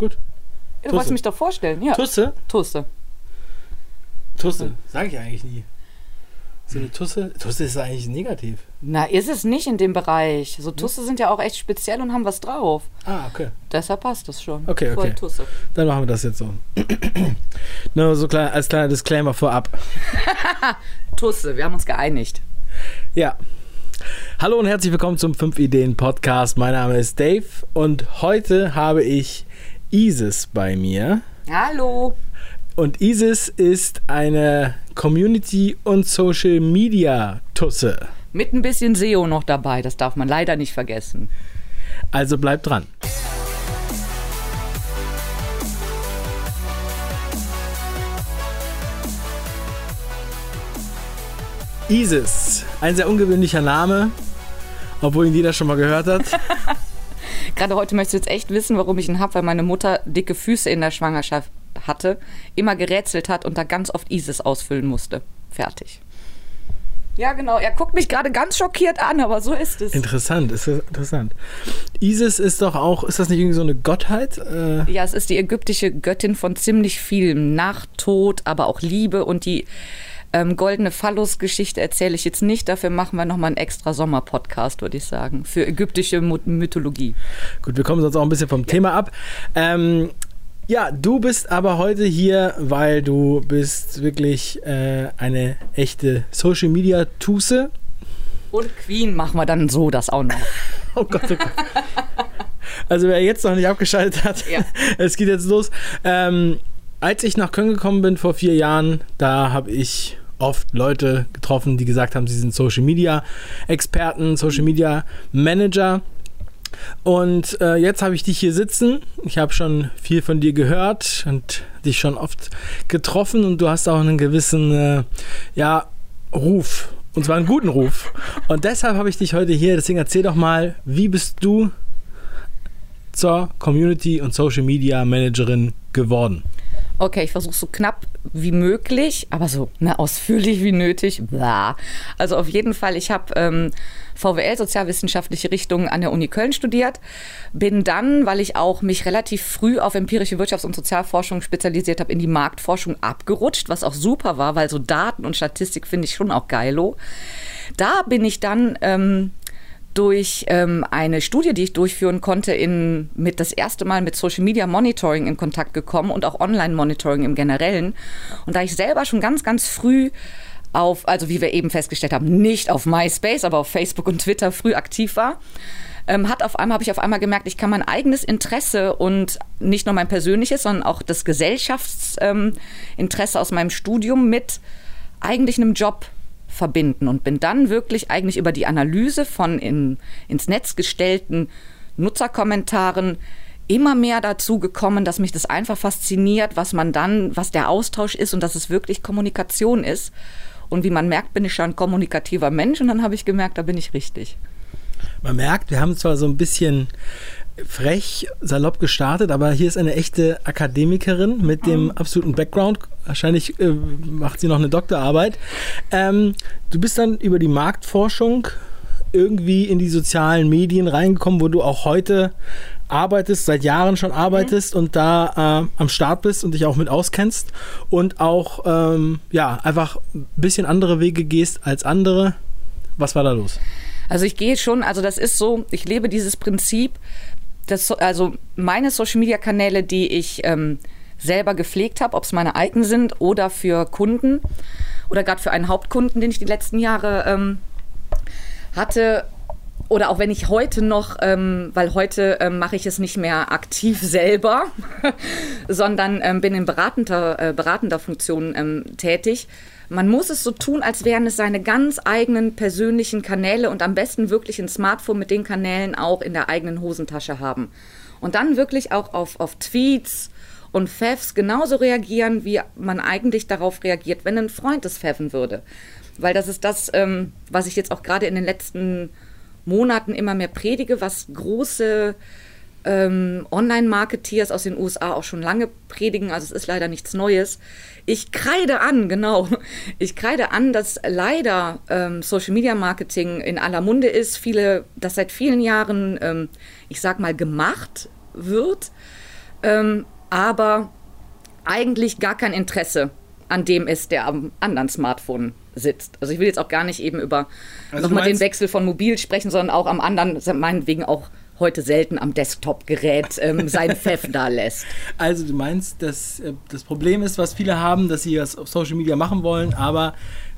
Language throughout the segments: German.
Gut. Du Tusse. wolltest mich doch vorstellen, ja. Tusse? Tusse. Tusse. Sag ich eigentlich nie. So eine Tusse? Tusse ist eigentlich negativ. Na, ist es nicht in dem Bereich. So Tusse sind ja auch echt speziell und haben was drauf. Ah, okay. Deshalb passt das schon. Okay, Voll okay. Tusse. Dann machen wir das jetzt so. Nur so klein, als kleiner Disclaimer vorab. Tusse, wir haben uns geeinigt. Ja. Hallo und herzlich willkommen zum 5 Ideen Podcast. Mein Name ist Dave und heute habe ich Isis bei mir. Hallo. Und Isis ist eine Community- und Social-Media-Tusse. Mit ein bisschen SEO noch dabei, das darf man leider nicht vergessen. Also bleibt dran. Isis, ein sehr ungewöhnlicher Name, obwohl ihn jeder schon mal gehört hat. Gerade heute möchtest du jetzt echt wissen, warum ich ihn habe, weil meine Mutter dicke Füße in der Schwangerschaft hatte, immer gerätselt hat und da ganz oft Isis ausfüllen musste. Fertig. Ja, genau. Er guckt mich gerade ganz schockiert an, aber so ist es. Interessant, ist das interessant. Isis ist doch auch, ist das nicht irgendwie so eine Gottheit? Äh, Ja, es ist die ägyptische Göttin von ziemlich vielem. Nacht, Tod, aber auch Liebe und die ähm, goldene Phallus-Geschichte erzähle ich jetzt nicht. Dafür machen wir nochmal einen extra Sommer-Podcast, würde ich sagen, für ägyptische Mythologie. Gut, wir kommen sonst auch ein bisschen vom Thema ab. Ähm, ja, du bist aber heute hier, weil du bist wirklich äh, eine echte Social Media Tuse. Und Queen machen wir dann so das auch noch. Oh Gott, oh Gott. Also wer jetzt noch nicht abgeschaltet hat, Ja. es geht jetzt los. Ähm, als ich nach Köln gekommen bin vor vier Jahren, da habe ich oft Leute getroffen, die gesagt haben, sie sind Social Media Experten, Social Media Manager. Und äh, jetzt habe ich dich hier sitzen. Ich habe schon viel von dir gehört und dich schon oft getroffen und du hast auch einen gewissen äh, ja, Ruf. Und zwar einen guten Ruf. Und deshalb habe ich dich heute hier. Deswegen erzähl doch mal, wie bist du zur Community und Social Media Managerin geworden? Okay, ich versuche so knapp wie möglich, aber so ne, ausführlich wie nötig. Bla. Also auf jeden Fall, ich habe ähm, VWL, sozialwissenschaftliche Richtung an der Uni Köln studiert. Bin dann, weil ich auch mich relativ früh auf empirische Wirtschafts- und Sozialforschung spezialisiert habe, in die Marktforschung abgerutscht, was auch super war, weil so Daten und Statistik finde ich schon auch geilo. Da bin ich dann ähm, durch ähm, eine Studie, die ich durchführen konnte, in, mit das erste Mal mit Social Media Monitoring in Kontakt gekommen und auch Online Monitoring im Generellen. Und da ich selber schon ganz, ganz früh auf, also wie wir eben festgestellt haben, nicht auf MySpace, aber auf Facebook und Twitter früh aktiv war, ähm, hat auf einmal habe ich auf einmal gemerkt, ich kann mein eigenes Interesse und nicht nur mein persönliches, sondern auch das Gesellschaftsinteresse ähm, aus meinem Studium mit eigentlich einem Job verbinden und bin dann wirklich eigentlich über die Analyse von in, ins Netz gestellten Nutzerkommentaren immer mehr dazu gekommen, dass mich das einfach fasziniert, was man dann, was der Austausch ist und dass es wirklich Kommunikation ist. Und wie man merkt, bin ich schon ein kommunikativer Mensch und dann habe ich gemerkt, da bin ich richtig. Man merkt, wir haben zwar so ein bisschen frech, salopp gestartet, aber hier ist eine echte Akademikerin mit dem absoluten Background. Wahrscheinlich äh, macht sie noch eine Doktorarbeit. Ähm, du bist dann über die Marktforschung irgendwie in die sozialen Medien reingekommen, wo du auch heute arbeitest, seit Jahren schon arbeitest und da äh, am Start bist und dich auch mit auskennst und auch ähm, ja einfach ein bisschen andere Wege gehst als andere. Was war da los? Also ich gehe schon, also das ist so, ich lebe dieses Prinzip, dass, so- also meine Social-Media-Kanäle, die ich ähm, selber gepflegt habe, ob es meine eigenen sind oder für Kunden oder gerade für einen Hauptkunden, den ich die letzten Jahre ähm, hatte, oder auch wenn ich heute noch, ähm, weil heute ähm, mache ich es nicht mehr aktiv selber, sondern ähm, bin in beratender, äh, beratender Funktion ähm, tätig. Man muss es so tun, als wären es seine ganz eigenen persönlichen Kanäle und am besten wirklich ein Smartphone mit den Kanälen auch in der eigenen Hosentasche haben. Und dann wirklich auch auf, auf Tweets und Fevs genauso reagieren, wie man eigentlich darauf reagiert, wenn ein Freund es pfeffen würde. Weil das ist das, ähm, was ich jetzt auch gerade in den letzten Monaten immer mehr predige, was große ähm, Online-Marketeers aus den USA auch schon lange predigen. Also es ist leider nichts Neues. Ich kreide an, genau. Ich kreide an, dass leider ähm, Social Media Marketing in aller Munde ist. Viele, das seit vielen Jahren, ähm, ich sag mal, gemacht wird. ähm, aber eigentlich gar kein Interesse an dem ist, der am anderen Smartphone sitzt. Also ich will jetzt auch gar nicht eben über Also nochmal den Wechsel von mobil sprechen, sondern auch am anderen, meinetwegen auch heute selten am Desktop-Gerät ähm, sein Pfeff da lässt. Also du meinst, dass äh, das Problem ist, was viele haben, dass sie das auf Social Media machen wollen, aber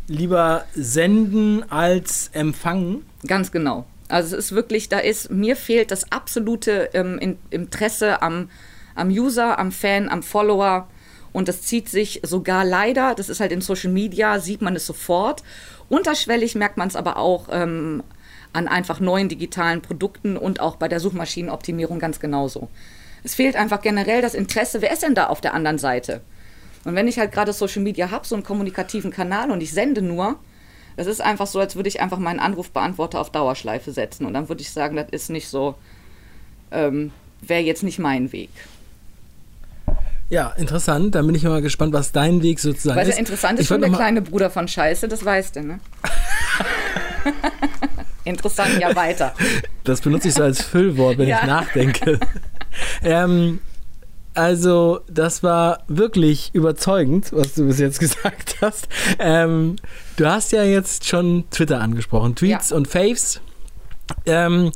lieber senden als empfangen. Ganz genau. Also es ist wirklich, da ist, mir fehlt das absolute ähm, in, Interesse am, am User, am Fan, am Follower. Und das zieht sich sogar leider, das ist halt in Social Media, sieht man es sofort. Unterschwellig merkt man es aber auch ähm, an einfach neuen digitalen Produkten und auch bei der Suchmaschinenoptimierung ganz genauso. Es fehlt einfach generell das Interesse, wer ist denn da auf der anderen Seite? Und wenn ich halt gerade Social Media habe, so einen kommunikativen Kanal und ich sende nur, es ist einfach so, als würde ich einfach meinen Anrufbeantworter auf Dauerschleife setzen. Und dann würde ich sagen, das ist nicht so, ähm, wäre jetzt nicht mein Weg. Ja, interessant. Dann bin ich mal gespannt, was dein Weg sozusagen Weil ist. der interessant ist schon der kleine Bruder von Scheiße, das weißt du, ne? interessant, ja weiter. Das benutze ich so als Füllwort, wenn Ja. ich nachdenke. ähm, also, das war wirklich überzeugend, was du bis jetzt gesagt hast. Ähm, du hast ja jetzt schon Twitter angesprochen, Tweets Ja. und Faves. Ähm,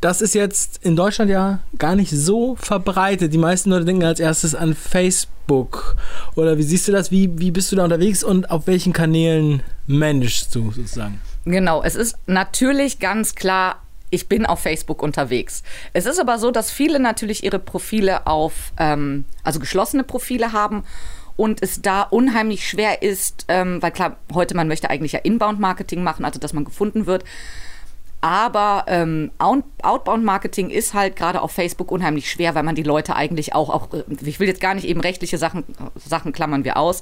das ist jetzt in Deutschland ja gar nicht so verbreitet. Die meisten Leute denken als erstes an Facebook. Oder wie siehst du das? Wie, wie bist du da unterwegs und auf welchen Kanälen managst du sozusagen? Genau, es ist natürlich ganz klar, ich bin auf Facebook unterwegs. Es ist aber so, dass viele natürlich ihre Profile auf, ähm, also geschlossene Profile haben und es da unheimlich schwer ist, ähm, weil klar, heute man möchte eigentlich ja Inbound-Marketing machen, also dass man gefunden wird. Aber ähm, Out- Outbound-Marketing ist halt gerade auf Facebook unheimlich schwer, weil man die Leute eigentlich auch, auch, äh, ich will jetzt gar nicht eben rechtliche Sachen, Sachen klammern wir aus,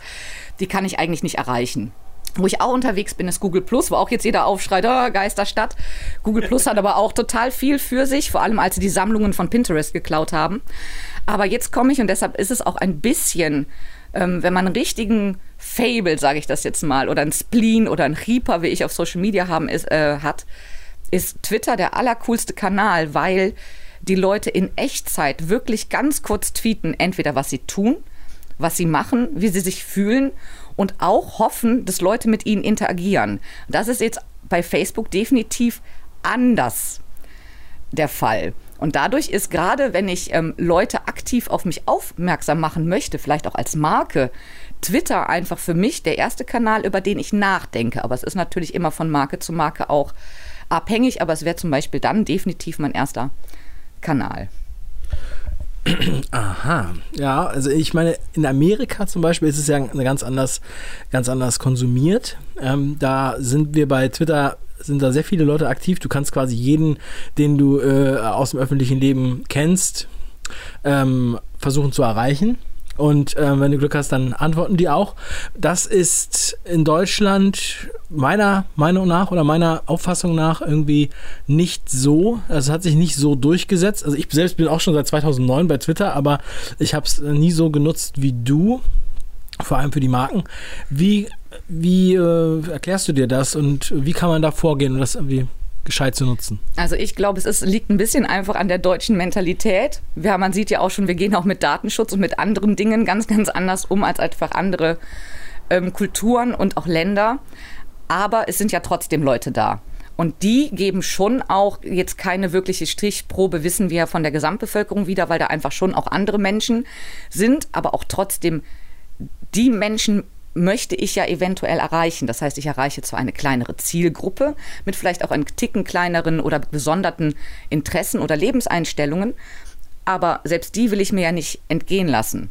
die kann ich eigentlich nicht erreichen. Wo ich auch unterwegs bin, ist Google Plus, wo auch jetzt jeder aufschreit, oh, Geisterstadt. Google Plus hat aber auch total viel für sich, vor allem als sie die Sammlungen von Pinterest geklaut haben. Aber jetzt komme ich und deshalb ist es auch ein bisschen, ähm, wenn man einen richtigen Fable, sage ich das jetzt mal, oder ein Spleen oder ein Reaper, wie ich auf Social Media haben, ist, äh, hat, ist Twitter der allercoolste Kanal, weil die Leute in Echtzeit wirklich ganz kurz tweeten, entweder was sie tun, was sie machen, wie sie sich fühlen und auch hoffen, dass Leute mit ihnen interagieren. Das ist jetzt bei Facebook definitiv anders der Fall. Und dadurch ist gerade, wenn ich ähm, Leute aktiv auf mich aufmerksam machen möchte, vielleicht auch als Marke, Twitter einfach für mich der erste Kanal, über den ich nachdenke. Aber es ist natürlich immer von Marke zu Marke auch abhängig, aber es wäre zum Beispiel dann definitiv mein erster Kanal. Aha, ja, also ich meine, in Amerika zum Beispiel ist es ja ganz anders, ganz anders konsumiert. Ähm, da sind wir bei Twitter, sind da sehr viele Leute aktiv. Du kannst quasi jeden, den du äh, aus dem öffentlichen Leben kennst, ähm, versuchen zu erreichen. Und ähm, wenn du Glück hast, dann antworten die auch. Das ist in Deutschland meiner Meinung nach oder meiner Auffassung nach irgendwie nicht so. Also hat sich nicht so durchgesetzt. Also ich selbst bin auch schon seit 2009 bei Twitter, aber ich habe es nie so genutzt wie du. Vor allem für die Marken. Wie, wie äh, erklärst du dir das und wie kann man da vorgehen, um das irgendwie gescheit zu nutzen? Also ich glaube, es ist, liegt ein bisschen einfach an der deutschen Mentalität. Wir, man sieht ja auch schon, wir gehen auch mit Datenschutz und mit anderen Dingen ganz, ganz anders um als einfach andere ähm, Kulturen und auch Länder. Aber es sind ja trotzdem Leute da. Und die geben schon auch jetzt keine wirkliche Strichprobe, wissen wir von der Gesamtbevölkerung wieder, weil da einfach schon auch andere Menschen sind, aber auch trotzdem die Menschen möchte ich ja eventuell erreichen. Das heißt, ich erreiche zwar eine kleinere Zielgruppe mit vielleicht auch einem Ticken kleineren oder besonderten Interessen oder Lebenseinstellungen, aber selbst die will ich mir ja nicht entgehen lassen.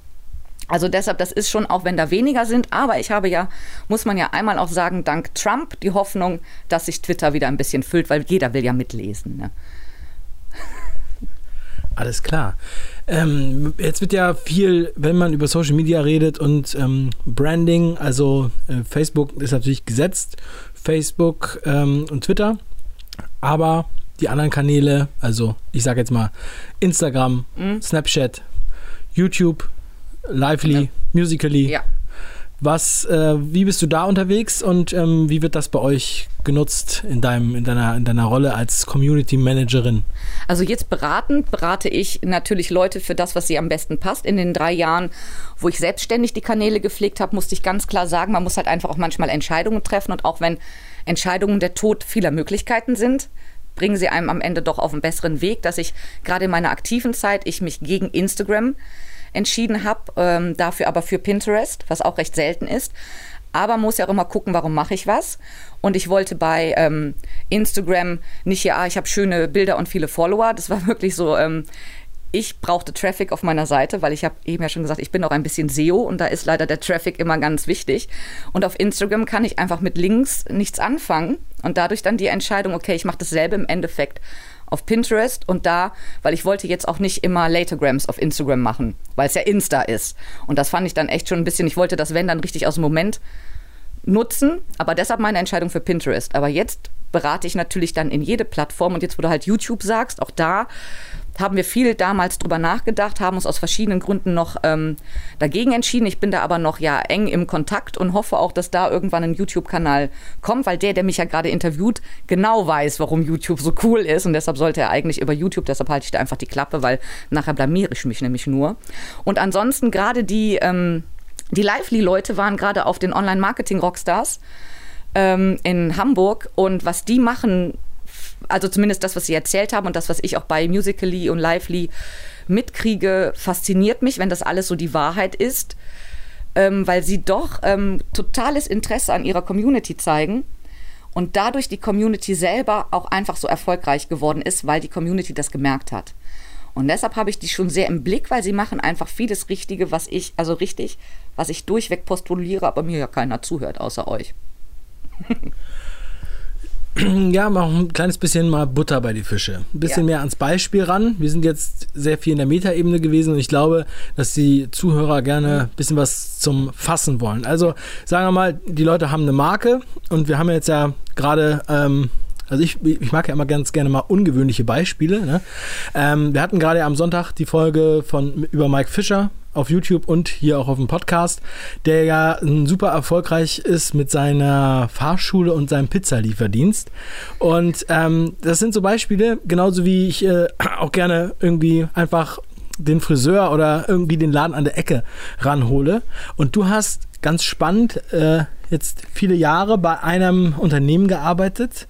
Also deshalb, das ist schon, auch wenn da weniger sind, aber ich habe ja, muss man ja einmal auch sagen, dank Trump die Hoffnung, dass sich Twitter wieder ein bisschen füllt, weil jeder will ja mitlesen. Ne? Alles klar. Ähm, jetzt wird ja viel, wenn man über Social Media redet und ähm, Branding, also äh, Facebook ist natürlich gesetzt, Facebook ähm, und Twitter, aber die anderen Kanäle, also ich sage jetzt mal Instagram, Snapchat, YouTube, Lively, Ja. Musically, Ja. Was, äh, wie bist du da unterwegs und ähm, wie wird das bei euch genutzt in, deinem, in, deiner, in deiner Rolle als Community Managerin? Also jetzt beratend berate ich natürlich Leute für das, was sie am besten passt. In den drei Jahren, wo ich selbstständig die Kanäle gepflegt habe, musste ich ganz klar sagen, man muss halt einfach auch manchmal Entscheidungen treffen und auch wenn Entscheidungen der Tod vieler Möglichkeiten sind, bringen sie einem am Ende doch auf einen besseren Weg, dass ich gerade in meiner aktiven Zeit ich mich gegen Instagram entschieden habe, ähm, dafür aber für Pinterest, was auch recht selten ist. Aber muss ja auch immer gucken, warum mache ich was. Und ich wollte bei ähm, Instagram nicht, ja, ich habe schöne Bilder und viele Follower. Das war wirklich so, ähm, ich brauchte Traffic auf meiner Seite, weil ich habe eben ja schon gesagt, ich bin auch ein bisschen SEO und da ist leider der Traffic immer ganz wichtig. Und auf Instagram kann ich einfach mit Links nichts anfangen und dadurch dann die Entscheidung, okay, ich mache dasselbe im Endeffekt auf Pinterest und da, weil ich wollte jetzt auch nicht immer Latergrams auf Instagram machen, weil es ja Insta ist. Und das fand ich dann echt schon ein bisschen, ich wollte das, wenn, dann richtig aus dem Moment nutzen, aber deshalb meine Entscheidung für Pinterest. Aber jetzt berate ich natürlich dann in jede Plattform und jetzt, wo du halt YouTube sagst, auch da haben wir viel damals drüber nachgedacht, haben uns aus verschiedenen Gründen noch ähm, dagegen entschieden. Ich bin da aber noch ja eng im Kontakt und hoffe auch, dass da irgendwann ein YouTube-Kanal kommt, weil der, der mich ja gerade interviewt, genau weiß, warum YouTube so cool ist und deshalb sollte er eigentlich über YouTube, deshalb halte ich da einfach die Klappe, weil nachher blamiere ich mich nämlich nur. Und ansonsten gerade die, ähm, die Lively-Leute waren gerade auf den Online-Marketing-Rockstars ähm, in Hamburg und was die machen, also zumindest das, was sie erzählt haben und das, was ich auch bei Musically und Lively mitkriege, fasziniert mich, wenn das alles so die Wahrheit ist, ähm, weil sie doch ähm, totales Interesse an ihrer Community zeigen und dadurch die Community selber auch einfach so erfolgreich geworden ist, weil die Community das gemerkt hat. Und deshalb habe ich die schon sehr im Blick, weil sie machen einfach vieles Richtige, was ich, also richtig, was ich durchweg postuliere, aber mir ja keiner zuhört, außer euch. ja, mach ein kleines bisschen mal Butter bei die Fische. Ein bisschen ja. mehr ans Beispiel ran. Wir sind jetzt sehr viel in der Metaebene gewesen und ich glaube, dass die Zuhörer gerne ein bisschen was zum Fassen wollen. Also sagen wir mal, die Leute haben eine Marke und wir haben jetzt ja gerade ähm, also ich, ich mag ja immer ganz gerne mal ungewöhnliche Beispiele. Ne? Ähm, wir hatten gerade am Sonntag die Folge von über Mike Fischer auf YouTube und hier auch auf dem Podcast, der ja super erfolgreich ist mit seiner Fahrschule und seinem Pizzalieferdienst. Und ähm, das sind so Beispiele, genauso wie ich äh, auch gerne irgendwie einfach den Friseur oder irgendwie den Laden an der Ecke ranhole. Und du hast ganz spannend äh, jetzt viele Jahre bei einem Unternehmen gearbeitet,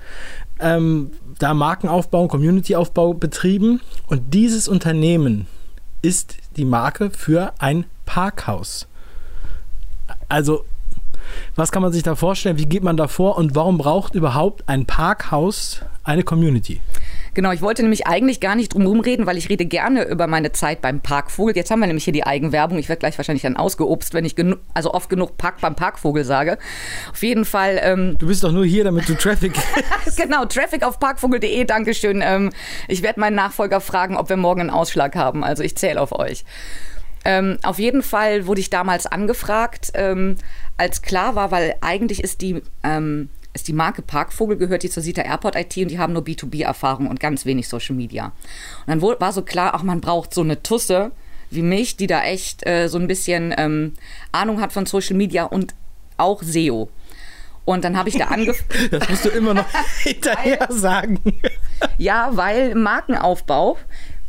ähm, da Markenaufbau, Communityaufbau betrieben. Und dieses Unternehmen ist die Marke für ein Parkhaus. Also, was kann man sich da vorstellen? Wie geht man da vor und warum braucht überhaupt ein Parkhaus eine Community? Genau, ich wollte nämlich eigentlich gar nicht drum reden, weil ich rede gerne über meine Zeit beim Parkvogel. Jetzt haben wir nämlich hier die Eigenwerbung. Ich werde gleich wahrscheinlich dann ausgeobst, wenn ich also oft genug Park beim Parkvogel sage. Auf jeden Fall. Ähm, du bist doch nur hier, damit du Traffic. genau, Traffic auf parkvogel.de. Dankeschön. Ähm, ich werde meinen Nachfolger fragen, ob wir morgen einen Ausschlag haben. Also ich zähle auf euch. Ähm, auf jeden Fall wurde ich damals angefragt, ähm, als klar war, weil eigentlich ist die ähm, ist die Marke Parkvogel, gehört die zur Sita Airport IT und die haben nur B2B-Erfahrung und ganz wenig Social Media. Und dann war so klar, auch man braucht so eine Tusse wie mich, die da echt äh, so ein bisschen ähm, Ahnung hat von Social Media und auch SEO. Und dann habe ich da angefangen. das musst du immer noch hinterher sagen. ja, weil Markenaufbau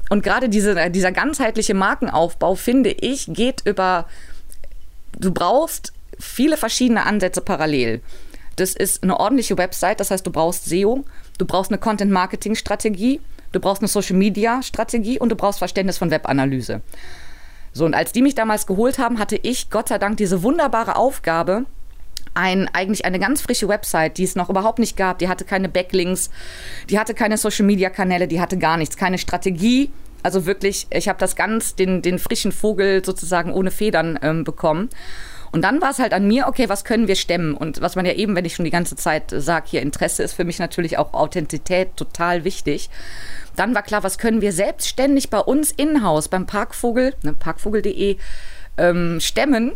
und gerade diese, dieser ganzheitliche Markenaufbau, finde ich, geht über. Du brauchst viele verschiedene Ansätze parallel. Das ist eine ordentliche Website, das heißt, du brauchst SEO, du brauchst eine Content-Marketing-Strategie, du brauchst eine Social-Media-Strategie und du brauchst Verständnis von Webanalyse. So, und als die mich damals geholt haben, hatte ich Gott sei Dank diese wunderbare Aufgabe, ein, eigentlich eine ganz frische Website, die es noch überhaupt nicht gab. Die hatte keine Backlinks, die hatte keine Social-Media-Kanäle, die hatte gar nichts, keine Strategie. Also wirklich, ich habe das ganz, den, den frischen Vogel sozusagen ohne Federn ähm, bekommen. Und dann war es halt an mir, okay, was können wir stemmen? Und was man ja eben, wenn ich schon die ganze Zeit sage, hier Interesse ist für mich natürlich auch Authentizität total wichtig. Dann war klar, was können wir selbstständig bei uns in-house, beim Parkvogel, ne, parkvogel.de, ähm, stemmen?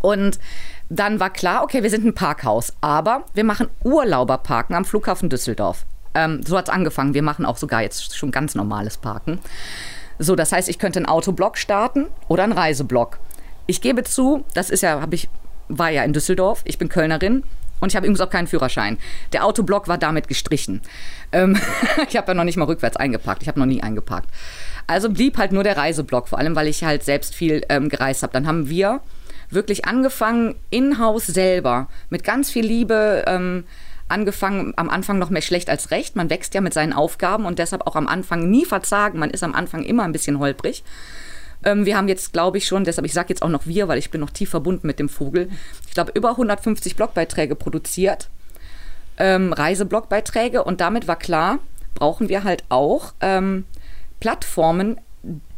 Und dann war klar, okay, wir sind ein Parkhaus, aber wir machen Urlauberparken am Flughafen Düsseldorf. Ähm, so hat es angefangen. Wir machen auch sogar jetzt schon ganz normales Parken. So, das heißt, ich könnte einen Autoblock starten oder einen Reiseblock. Ich gebe zu, das ist ja, habe ich war ja in Düsseldorf, ich bin Kölnerin und ich habe übrigens auch keinen Führerschein. Der Autoblock war damit gestrichen. Ähm, ich habe ja noch nicht mal rückwärts eingepackt. Ich habe noch nie eingeparkt. Also blieb halt nur der Reiseblock, vor allem weil ich halt selbst viel ähm, gereist habe. Dann haben wir wirklich angefangen, in-house selber, mit ganz viel Liebe. Ähm, angefangen, am Anfang noch mehr schlecht als recht. Man wächst ja mit seinen Aufgaben und deshalb auch am Anfang nie verzagen. Man ist am Anfang immer ein bisschen holprig. Ähm, wir haben jetzt, glaube ich, schon, deshalb ich sage jetzt auch noch wir, weil ich bin noch tief verbunden mit dem Vogel. Ich glaube, über 150 Blogbeiträge produziert, ähm, Reiseblogbbeiträge und damit war klar, brauchen wir halt auch ähm, Plattformen,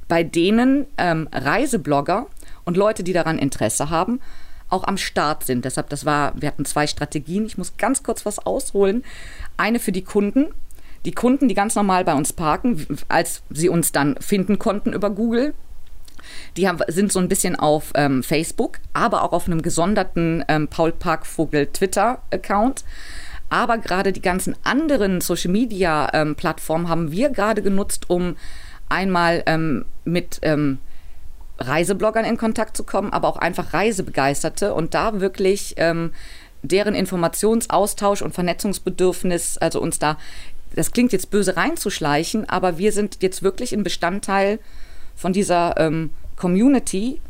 bei denen ähm, Reiseblogger und Leute, die daran Interesse haben, auch am Start sind. Deshalb, das war, wir hatten zwei Strategien. Ich muss ganz kurz was ausholen. Eine für die Kunden. Die Kunden, die ganz normal bei uns parken, als sie uns dann finden konnten über Google, die haben, sind so ein bisschen auf ähm, Facebook, aber auch auf einem gesonderten ähm, Paul Parkvogel Twitter-Account. Aber gerade die ganzen anderen Social-Media-Plattformen ähm, haben wir gerade genutzt, um einmal ähm, mit ähm, Reisebloggern in Kontakt zu kommen, aber auch einfach Reisebegeisterte und da wirklich ähm, deren Informationsaustausch und Vernetzungsbedürfnis, also uns da, das klingt jetzt böse reinzuschleichen, aber wir sind jetzt wirklich ein Bestandteil von dieser ähm, Community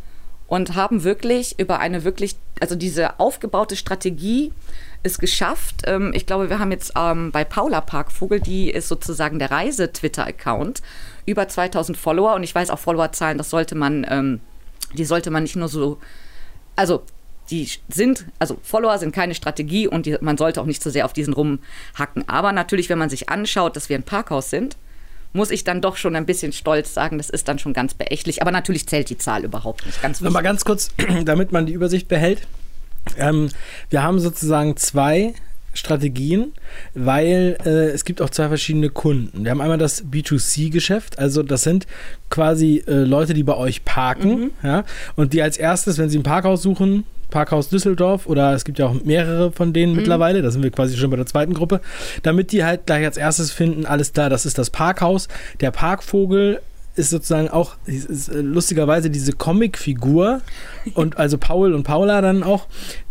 und haben wirklich über eine wirklich, also diese aufgebaute Strategie es geschafft. Ähm, ich glaube, wir haben jetzt ähm, bei Paula Parkvogel, die ist sozusagen der Reise-Twitter-Account, über 2000 Follower und ich weiß auch Followerzahlen, das sollte man, ähm, die sollte man nicht nur so, also die sind, also Follower sind keine Strategie und die, man sollte auch nicht so sehr auf diesen rumhacken. Aber natürlich, wenn man sich anschaut, dass wir ein Parkhaus sind, muss ich dann doch schon ein bisschen stolz sagen, das ist dann schon ganz beächtlich. Aber natürlich zählt die Zahl überhaupt nicht. Ganz Mal ganz kurz, damit man die Übersicht behält. Ähm, wir haben sozusagen zwei Strategien, weil äh, es gibt auch zwei verschiedene Kunden. Wir haben einmal das B2C-Geschäft, also das sind quasi äh, Leute, die bei euch parken, mhm. ja, und die als erstes, wenn sie ein Parkhaus suchen, Parkhaus Düsseldorf oder es gibt ja auch mehrere von denen mhm. mittlerweile, da sind wir quasi schon bei der zweiten Gruppe, damit die halt gleich als erstes finden, alles klar, das ist das Parkhaus. Der Parkvogel ist sozusagen auch ist, äh, lustigerweise diese Comicfigur und also Paul und Paula dann auch,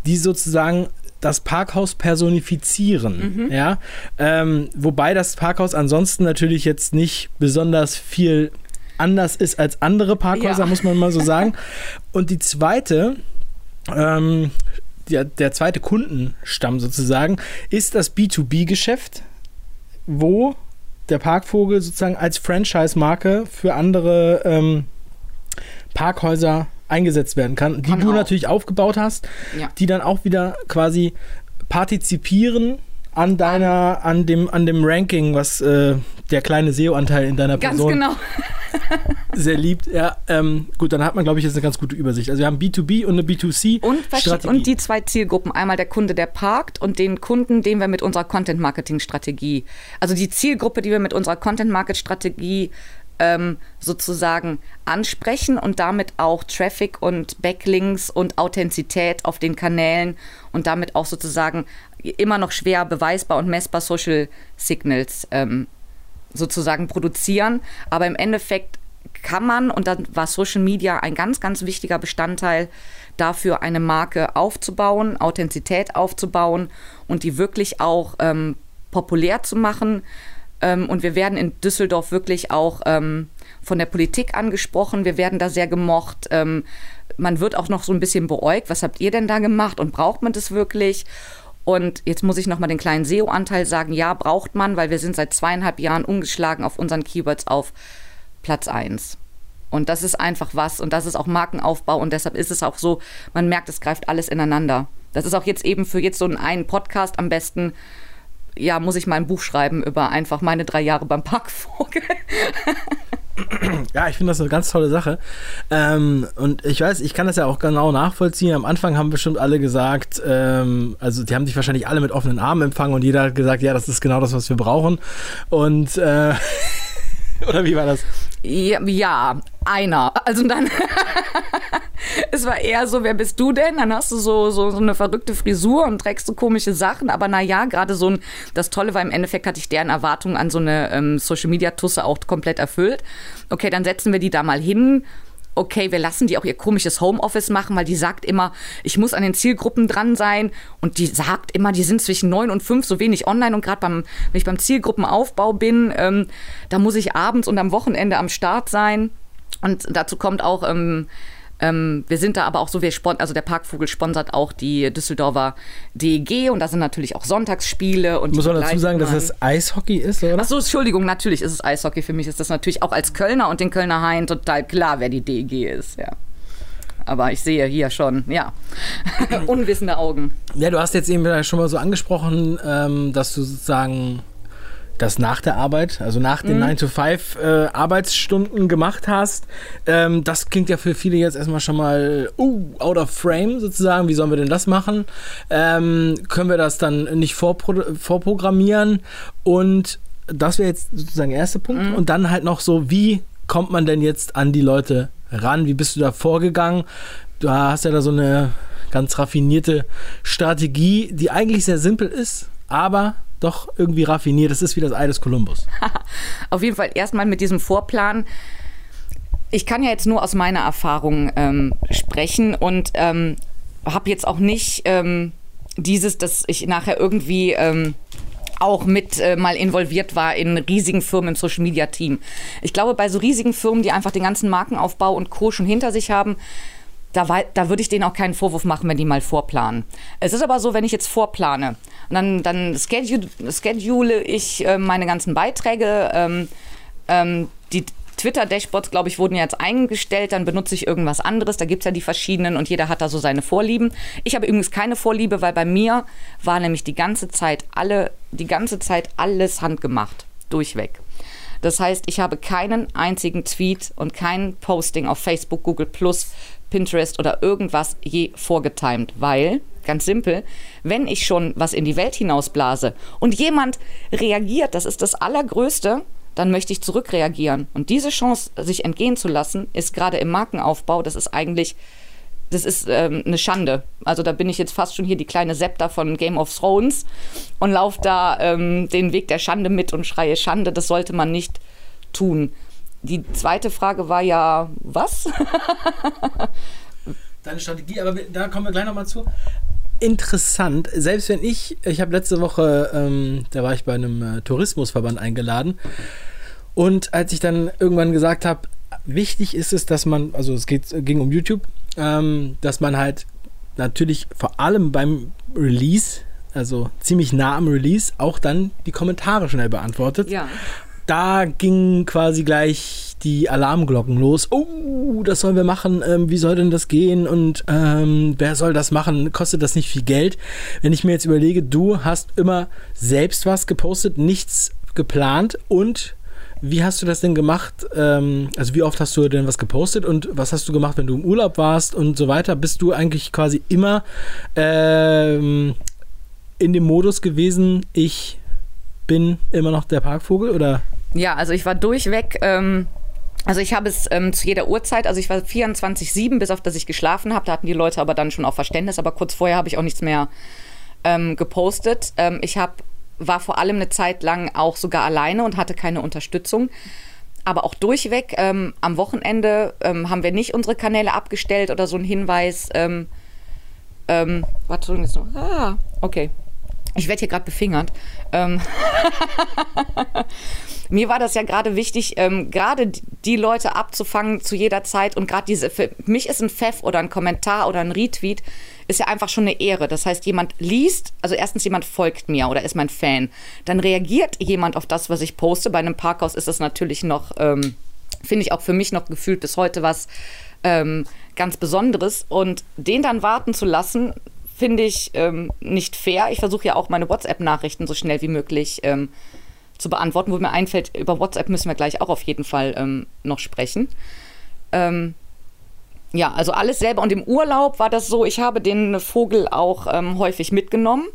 die sozusagen das Parkhaus personifizieren. Mhm. Ja? Ähm, wobei das Parkhaus ansonsten natürlich jetzt nicht besonders viel anders ist als andere Parkhäuser, ja. muss man mal so sagen. Und die zweite, ähm, der, der zweite Kundenstamm sozusagen, ist das B2B-Geschäft, wo der Parkvogel sozusagen als Franchise-Marke für andere ähm, Parkhäuser eingesetzt werden kann, die kann du auch. natürlich aufgebaut hast, ja. die dann auch wieder quasi partizipieren an deiner, an dem, an dem Ranking, was äh, der kleine SEO-Anteil in deiner ganz Person genau. sehr liebt. Ja, ähm, gut, dann hat man, glaube ich, jetzt eine ganz gute Übersicht. Also wir haben B2B und eine B2C. Und, und die zwei Zielgruppen. Einmal der Kunde, der parkt und den Kunden, den wir mit unserer Content-Marketing-Strategie, also die Zielgruppe, die wir mit unserer Content-Market-Strategie ähm, sozusagen ansprechen und damit auch Traffic und Backlinks und Authentizität auf den Kanälen und damit auch sozusagen immer noch schwer beweisbar und messbar Social Signals ähm, sozusagen produzieren. Aber im Endeffekt kann man, und dann war Social Media ein ganz, ganz wichtiger Bestandteil dafür, eine Marke aufzubauen, Authentizität aufzubauen und die wirklich auch ähm, populär zu machen ähm, und wir werden in Düsseldorf wirklich auch ähm, von der Politik angesprochen. Wir werden da sehr gemocht. Ähm, man wird auch noch so ein bisschen beäugt. Was habt ihr denn da gemacht und braucht man das wirklich? Und jetzt muss ich nochmal den kleinen SEO-Anteil sagen. Ja, braucht man, weil wir sind seit zweieinhalb Jahren umgeschlagen auf unseren Keywords auf Platz 1. Und das ist einfach was und das ist auch Markenaufbau und deshalb ist es auch so, man merkt, es greift alles ineinander. Das ist auch jetzt eben für jetzt so einen Podcast am besten ja, muss ich mal ein Buch schreiben über einfach meine drei Jahre beim Parkvogel. Ja, ich finde das eine ganz tolle Sache. Ähm, und ich weiß, ich kann das ja auch genau nachvollziehen. Am Anfang haben bestimmt alle gesagt, ähm, also die haben dich wahrscheinlich alle mit offenen Armen empfangen und jeder hat gesagt, ja, das ist genau das, was wir brauchen. Und äh, oder wie war das? Ja, ja einer. Also dann, es war eher so, wer bist du denn? Dann hast du so, so, so eine verrückte Frisur und trägst so komische Sachen. Aber naja, gerade so ein, das Tolle war im Endeffekt, hatte ich deren Erwartungen an so eine ähm, Social-Media-Tusse auch komplett erfüllt. Okay, dann setzen wir die da mal hin okay, wir lassen die auch ihr komisches Homeoffice machen, weil die sagt immer, ich muss an den Zielgruppen dran sein und die sagt immer, die sind zwischen neun und fünf so wenig online und gerade beim, wenn ich beim Zielgruppenaufbau bin, ähm, da muss ich abends und am Wochenende am Start sein. Und dazu kommt auch, ähm, ähm, wir sind da aber auch so, wir also der Parkvogel sponsert auch die Düsseldorfer DEG und da sind natürlich auch Sonntagsspiele. Und Muss man dazu sagen, dass es Eishockey ist, oder? Ach so, Entschuldigung, natürlich ist es Eishockey. Für mich ist das natürlich auch als Kölner und den Kölner Hain total klar, wer die DEG ist, ja. Aber ich sehe hier schon, ja, unwissende Augen. Ja, du hast jetzt eben schon mal so angesprochen, ähm, dass du sozusagen das nach der Arbeit, also nach den mhm. 9-to-5 äh, gemacht hast. Ähm, das klingt ja für viele jetzt erstmal schon mal uh, out of frame sozusagen. Wie sollen wir denn das machen? Ähm, können wir das dann nicht vorpro vorprogrammieren? Und das wäre jetzt sozusagen der erste Punkt. Mhm. Und dann halt noch so, wie kommt man denn jetzt an die Leute ran? Wie bist du da vorgegangen? Du hast ja da so eine ganz raffinierte Strategie, die eigentlich sehr simpel ist, aber doch irgendwie raffiniert. Das ist wie das Ei des Kolumbus. Auf jeden Fall erstmal mit diesem Vorplan. Ich kann ja jetzt nur aus meiner Erfahrung ähm, sprechen und ähm, habe jetzt auch nicht ähm, dieses, dass ich nachher irgendwie ähm, auch mit äh, mal involviert war in riesigen Firmen im Social Media Team. Ich glaube, bei so riesigen Firmen, die einfach den ganzen Markenaufbau und Co. schon hinter sich haben, da, da würde ich denen auch keinen Vorwurf machen, wenn die mal vorplanen. Es ist aber so, wenn ich jetzt vorplane dann, dann schedule, schedule ich äh, meine ganzen Beiträge, ähm, ähm, die Twitter-Dashboards, glaube ich, wurden jetzt eingestellt, dann benutze ich irgendwas anderes. Da gibt es ja die verschiedenen und jeder hat da so seine Vorlieben. Ich habe übrigens keine Vorliebe, weil bei mir war nämlich die ganze Zeit alle, die ganze Zeit alles handgemacht. Durchweg. Das heißt, ich habe keinen einzigen Tweet und kein Posting auf Facebook, Google Plus, Pinterest oder irgendwas je vorgetimt, weil, ganz simpel, wenn ich schon was in die Welt hinausblase und jemand reagiert, das ist das Allergrößte, dann möchte ich zurückreagieren. Und diese Chance, sich entgehen zu lassen, ist gerade im Markenaufbau, das ist eigentlich, das ist ähm, eine Schande. Also da bin ich jetzt fast schon hier die kleine Septa von Game of Thrones und laufe da ähm, den Weg der Schande mit und schreie Schande. Das sollte man nicht tun. Die zweite Frage war ja, was? Deine Strategie, aber da kommen wir gleich nochmal zu. Interessant, selbst wenn ich, ich habe letzte Woche, ähm, da war ich bei einem äh, Tourismusverband eingeladen und als ich dann irgendwann gesagt habe, wichtig ist es, dass man, also es geht, ging um YouTube, ähm, dass man halt natürlich vor allem beim Release, also ziemlich nah am Release, auch dann die Kommentare schnell beantwortet. Ja da ging quasi gleich die Alarmglocken los. Oh, das sollen wir machen. Ähm, wie soll denn das gehen? Und ähm, wer soll das machen? Kostet das nicht viel Geld? Wenn ich mir jetzt überlege, du hast immer selbst was gepostet, nichts geplant und wie hast du das denn gemacht? Ähm, also wie oft hast du denn was gepostet und was hast du gemacht, wenn du im Urlaub warst und so weiter? Bist du eigentlich quasi immer ähm, in dem Modus gewesen, ich bin immer noch der Parkvogel oder? Ja, also ich war durchweg. Ähm also ich habe es ähm, zu jeder Uhrzeit, also ich war 24-7, bis auf dass ich geschlafen habe. Da hatten die Leute aber dann schon auch Verständnis. Aber kurz vorher habe ich auch nichts mehr ähm, gepostet. Ähm, ich hab, war vor allem eine Zeit lang auch sogar alleine und hatte keine Unterstützung. Aber auch durchweg ähm, am Wochenende ähm, haben wir nicht unsere Kanäle abgestellt oder so einen Hinweis. Ähm, ähm, warte, jetzt noch. Ah, okay. Ich werde hier gerade befingert. Ähm Mir war das ja gerade wichtig, ähm, gerade die Leute abzufangen zu jeder Zeit und gerade diese, für mich ist ein Pfeff oder ein Kommentar oder ein Retweet ist ja einfach schon eine Ehre. Das heißt, jemand liest, also erstens jemand folgt mir oder ist mein Fan, dann reagiert jemand auf das, was ich poste. Bei einem Parkhaus ist das natürlich noch, ähm, finde ich auch für mich noch gefühlt bis heute was ähm, ganz Besonderes und den dann warten zu lassen, finde ich ähm, nicht fair. Ich versuche ja auch meine WhatsApp-Nachrichten so schnell wie möglich ähm, zu beantworten, wo mir einfällt, über WhatsApp müssen wir gleich auch auf jeden Fall ähm, noch sprechen. Ähm, ja, also alles selber. Und im Urlaub war das so, ich habe den Vogel auch ähm, häufig mitgenommen.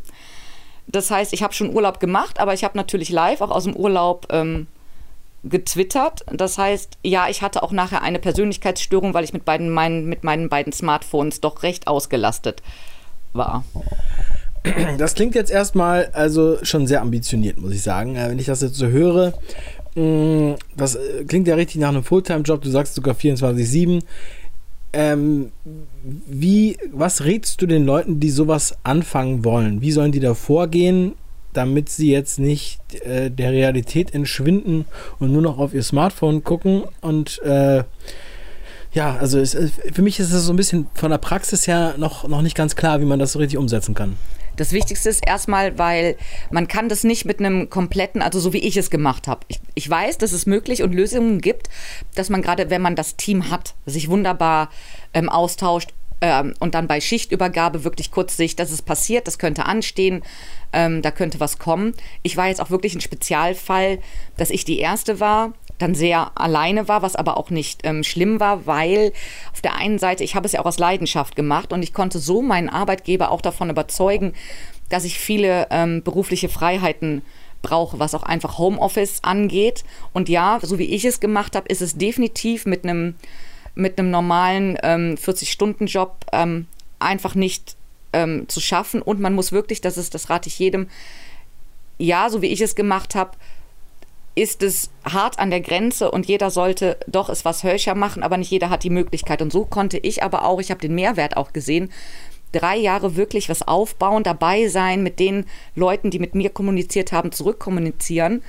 Das heißt, ich habe schon Urlaub gemacht, aber ich habe natürlich live auch aus dem Urlaub ähm, getwittert. Das heißt, ja, ich hatte auch nachher eine Persönlichkeitsstörung, weil ich mit, beiden, meinen, mit meinen beiden Smartphones doch recht ausgelastet war. Das klingt jetzt erstmal also schon sehr ambitioniert, muss ich sagen. Äh, wenn ich das jetzt so höre, mm, das äh, klingt ja richtig nach einem Fulltime-Job, du sagst sogar 24-7. Ähm, wie, was rätst du den Leuten, die sowas anfangen wollen? Wie sollen die da vorgehen, damit sie jetzt nicht äh, der Realität entschwinden und nur noch auf ihr Smartphone gucken und äh, ja, also es, für mich ist es so ein bisschen von der Praxis her noch, noch nicht ganz klar, wie man das so richtig umsetzen kann. Das Wichtigste ist erstmal, weil man kann das nicht mit einem kompletten, also so wie ich es gemacht habe. Ich, ich weiß, dass es möglich und Lösungen gibt, dass man gerade, wenn man das Team hat, sich wunderbar ähm, austauscht ähm, und dann bei Schichtübergabe wirklich kurz sich, dass es passiert, das könnte anstehen, ähm, da könnte was kommen. Ich war jetzt auch wirklich ein Spezialfall, dass ich die Erste war, dann sehr alleine war, was aber auch nicht ähm, schlimm war, weil auf der einen Seite, ich habe es ja auch aus Leidenschaft gemacht und ich konnte so meinen Arbeitgeber auch davon überzeugen, dass ich viele ähm, berufliche Freiheiten brauche, was auch einfach Homeoffice angeht. Und ja, so wie ich es gemacht habe, ist es definitiv mit einem mit einem normalen ähm, 40-Stunden-Job ähm, einfach nicht ähm, zu schaffen. Und man muss wirklich, das ist, das rate ich jedem, ja, so wie ich es gemacht habe, ist es hart an der Grenze und jeder sollte doch es was höher machen, aber nicht jeder hat die Möglichkeit. Und so konnte ich aber auch, ich habe den Mehrwert auch gesehen, drei Jahre wirklich was aufbauen, dabei sein, mit den Leuten, die mit mir kommuniziert haben, zurückkommunizieren.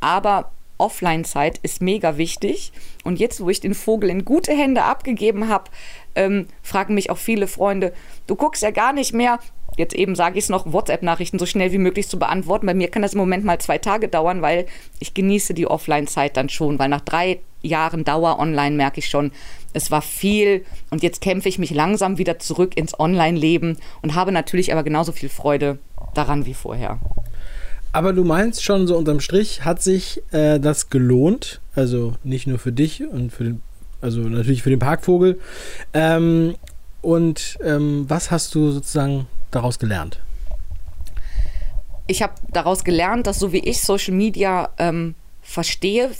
Aber Offline-Zeit ist mega wichtig. Und jetzt, wo ich den Vogel in gute Hände abgegeben habe, ähm, fragen mich auch viele Freunde, du guckst ja gar nicht mehr, jetzt eben sage ich es noch, WhatsApp-Nachrichten so schnell wie möglich zu beantworten. Bei mir kann das im Moment mal zwei Tage dauern, weil ich genieße die Offline-Zeit dann schon, weil nach drei Jahren Dauer online merke ich schon, es war viel und jetzt kämpfe ich mich langsam wieder zurück ins Online-Leben und habe natürlich aber genauso viel Freude daran wie vorher. Aber du meinst schon so unterm Strich hat sich äh, das gelohnt, also nicht nur für dich und für den, also natürlich für den Parkvogel. Ähm, und ähm, was hast du sozusagen daraus gelernt? Ich habe daraus gelernt, dass so wie ich Social Media ähm, verstehe,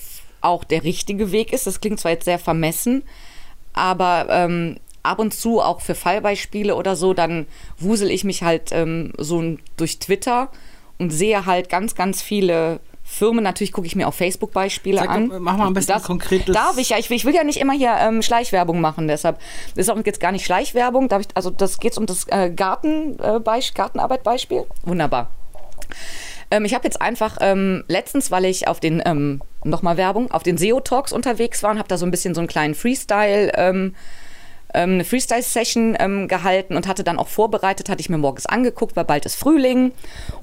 auch der richtige Weg ist. Das klingt zwar jetzt sehr vermessen, aber ähm, ab und zu auch für Fallbeispiele oder so, dann wusel ich mich halt ähm, so durch Twitter und sehe halt ganz, ganz viele Firmen, natürlich gucke ich mir auch Facebook-Beispiele an. Mach mal am besten das konkretes. Darf ich ja. Ich will, ich will ja nicht immer hier ähm, Schleichwerbung machen, deshalb ist auch jetzt gar nicht Schleichwerbung. Darf ich, also das geht um das äh, Garten, äh, Gartenarbeit-Beispiel. Wunderbar. Ähm, ich habe jetzt einfach ähm, letztens, weil ich auf den, ähm, nochmal Werbung, auf den SEO-Talks unterwegs war und habe da so ein bisschen so einen kleinen Freestyle- ähm, ähm, eine Freestyle-Session ähm, gehalten und hatte dann auch vorbereitet, hatte ich mir morgens angeguckt, weil bald ist Frühling.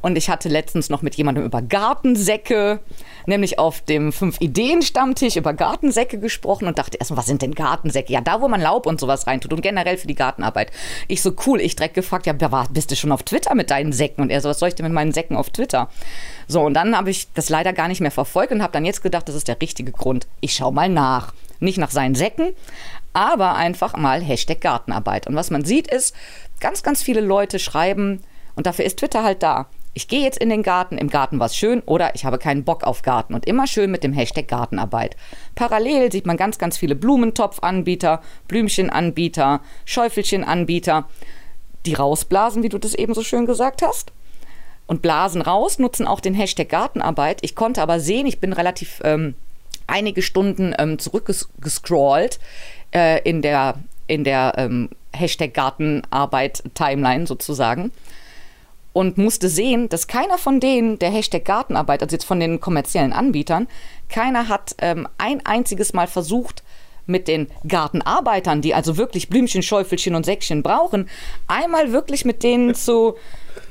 Und ich hatte letztens noch mit jemandem über Gartensäcke, nämlich auf dem Fünf-Ideen-Stammtisch über Gartensäcke gesprochen und dachte erstmal, was sind denn Gartensäcke? Ja, da, wo man Laub und sowas reintut und generell für die Gartenarbeit. Ich so, cool, ich direkt gefragt, ja, bist du schon auf Twitter mit deinen Säcken? Und er so, was soll ich denn mit meinen Säcken auf Twitter? So, und dann habe ich das leider gar nicht mehr verfolgt und habe dann jetzt gedacht, das ist der richtige Grund. Ich schaue mal nach. Nicht nach seinen Säcken, aber einfach mal Hashtag Gartenarbeit. Und was man sieht ist, ganz, ganz viele Leute schreiben, und dafür ist Twitter halt da. Ich gehe jetzt in den Garten, im Garten war es schön oder ich habe keinen Bock auf Garten und immer schön mit dem Hashtag Gartenarbeit. Parallel sieht man ganz, ganz viele Blumentopfanbieter, Blümchenanbieter, Schäufelchenanbieter, die rausblasen, wie du das eben so schön gesagt hast. Und blasen raus, nutzen auch den Hashtag Gartenarbeit. Ich konnte aber sehen, ich bin relativ ähm, einige Stunden ähm, zurückgescrollt äh, in der, in der ähm, Hashtag Gartenarbeit Timeline sozusagen und musste sehen, dass keiner von denen, der Hashtag Gartenarbeit, also jetzt von den kommerziellen Anbietern, keiner hat ähm, ein einziges Mal versucht, mit den Gartenarbeitern, die also wirklich Blümchen, Schäufelchen und Säckchen brauchen, einmal wirklich mit denen zu,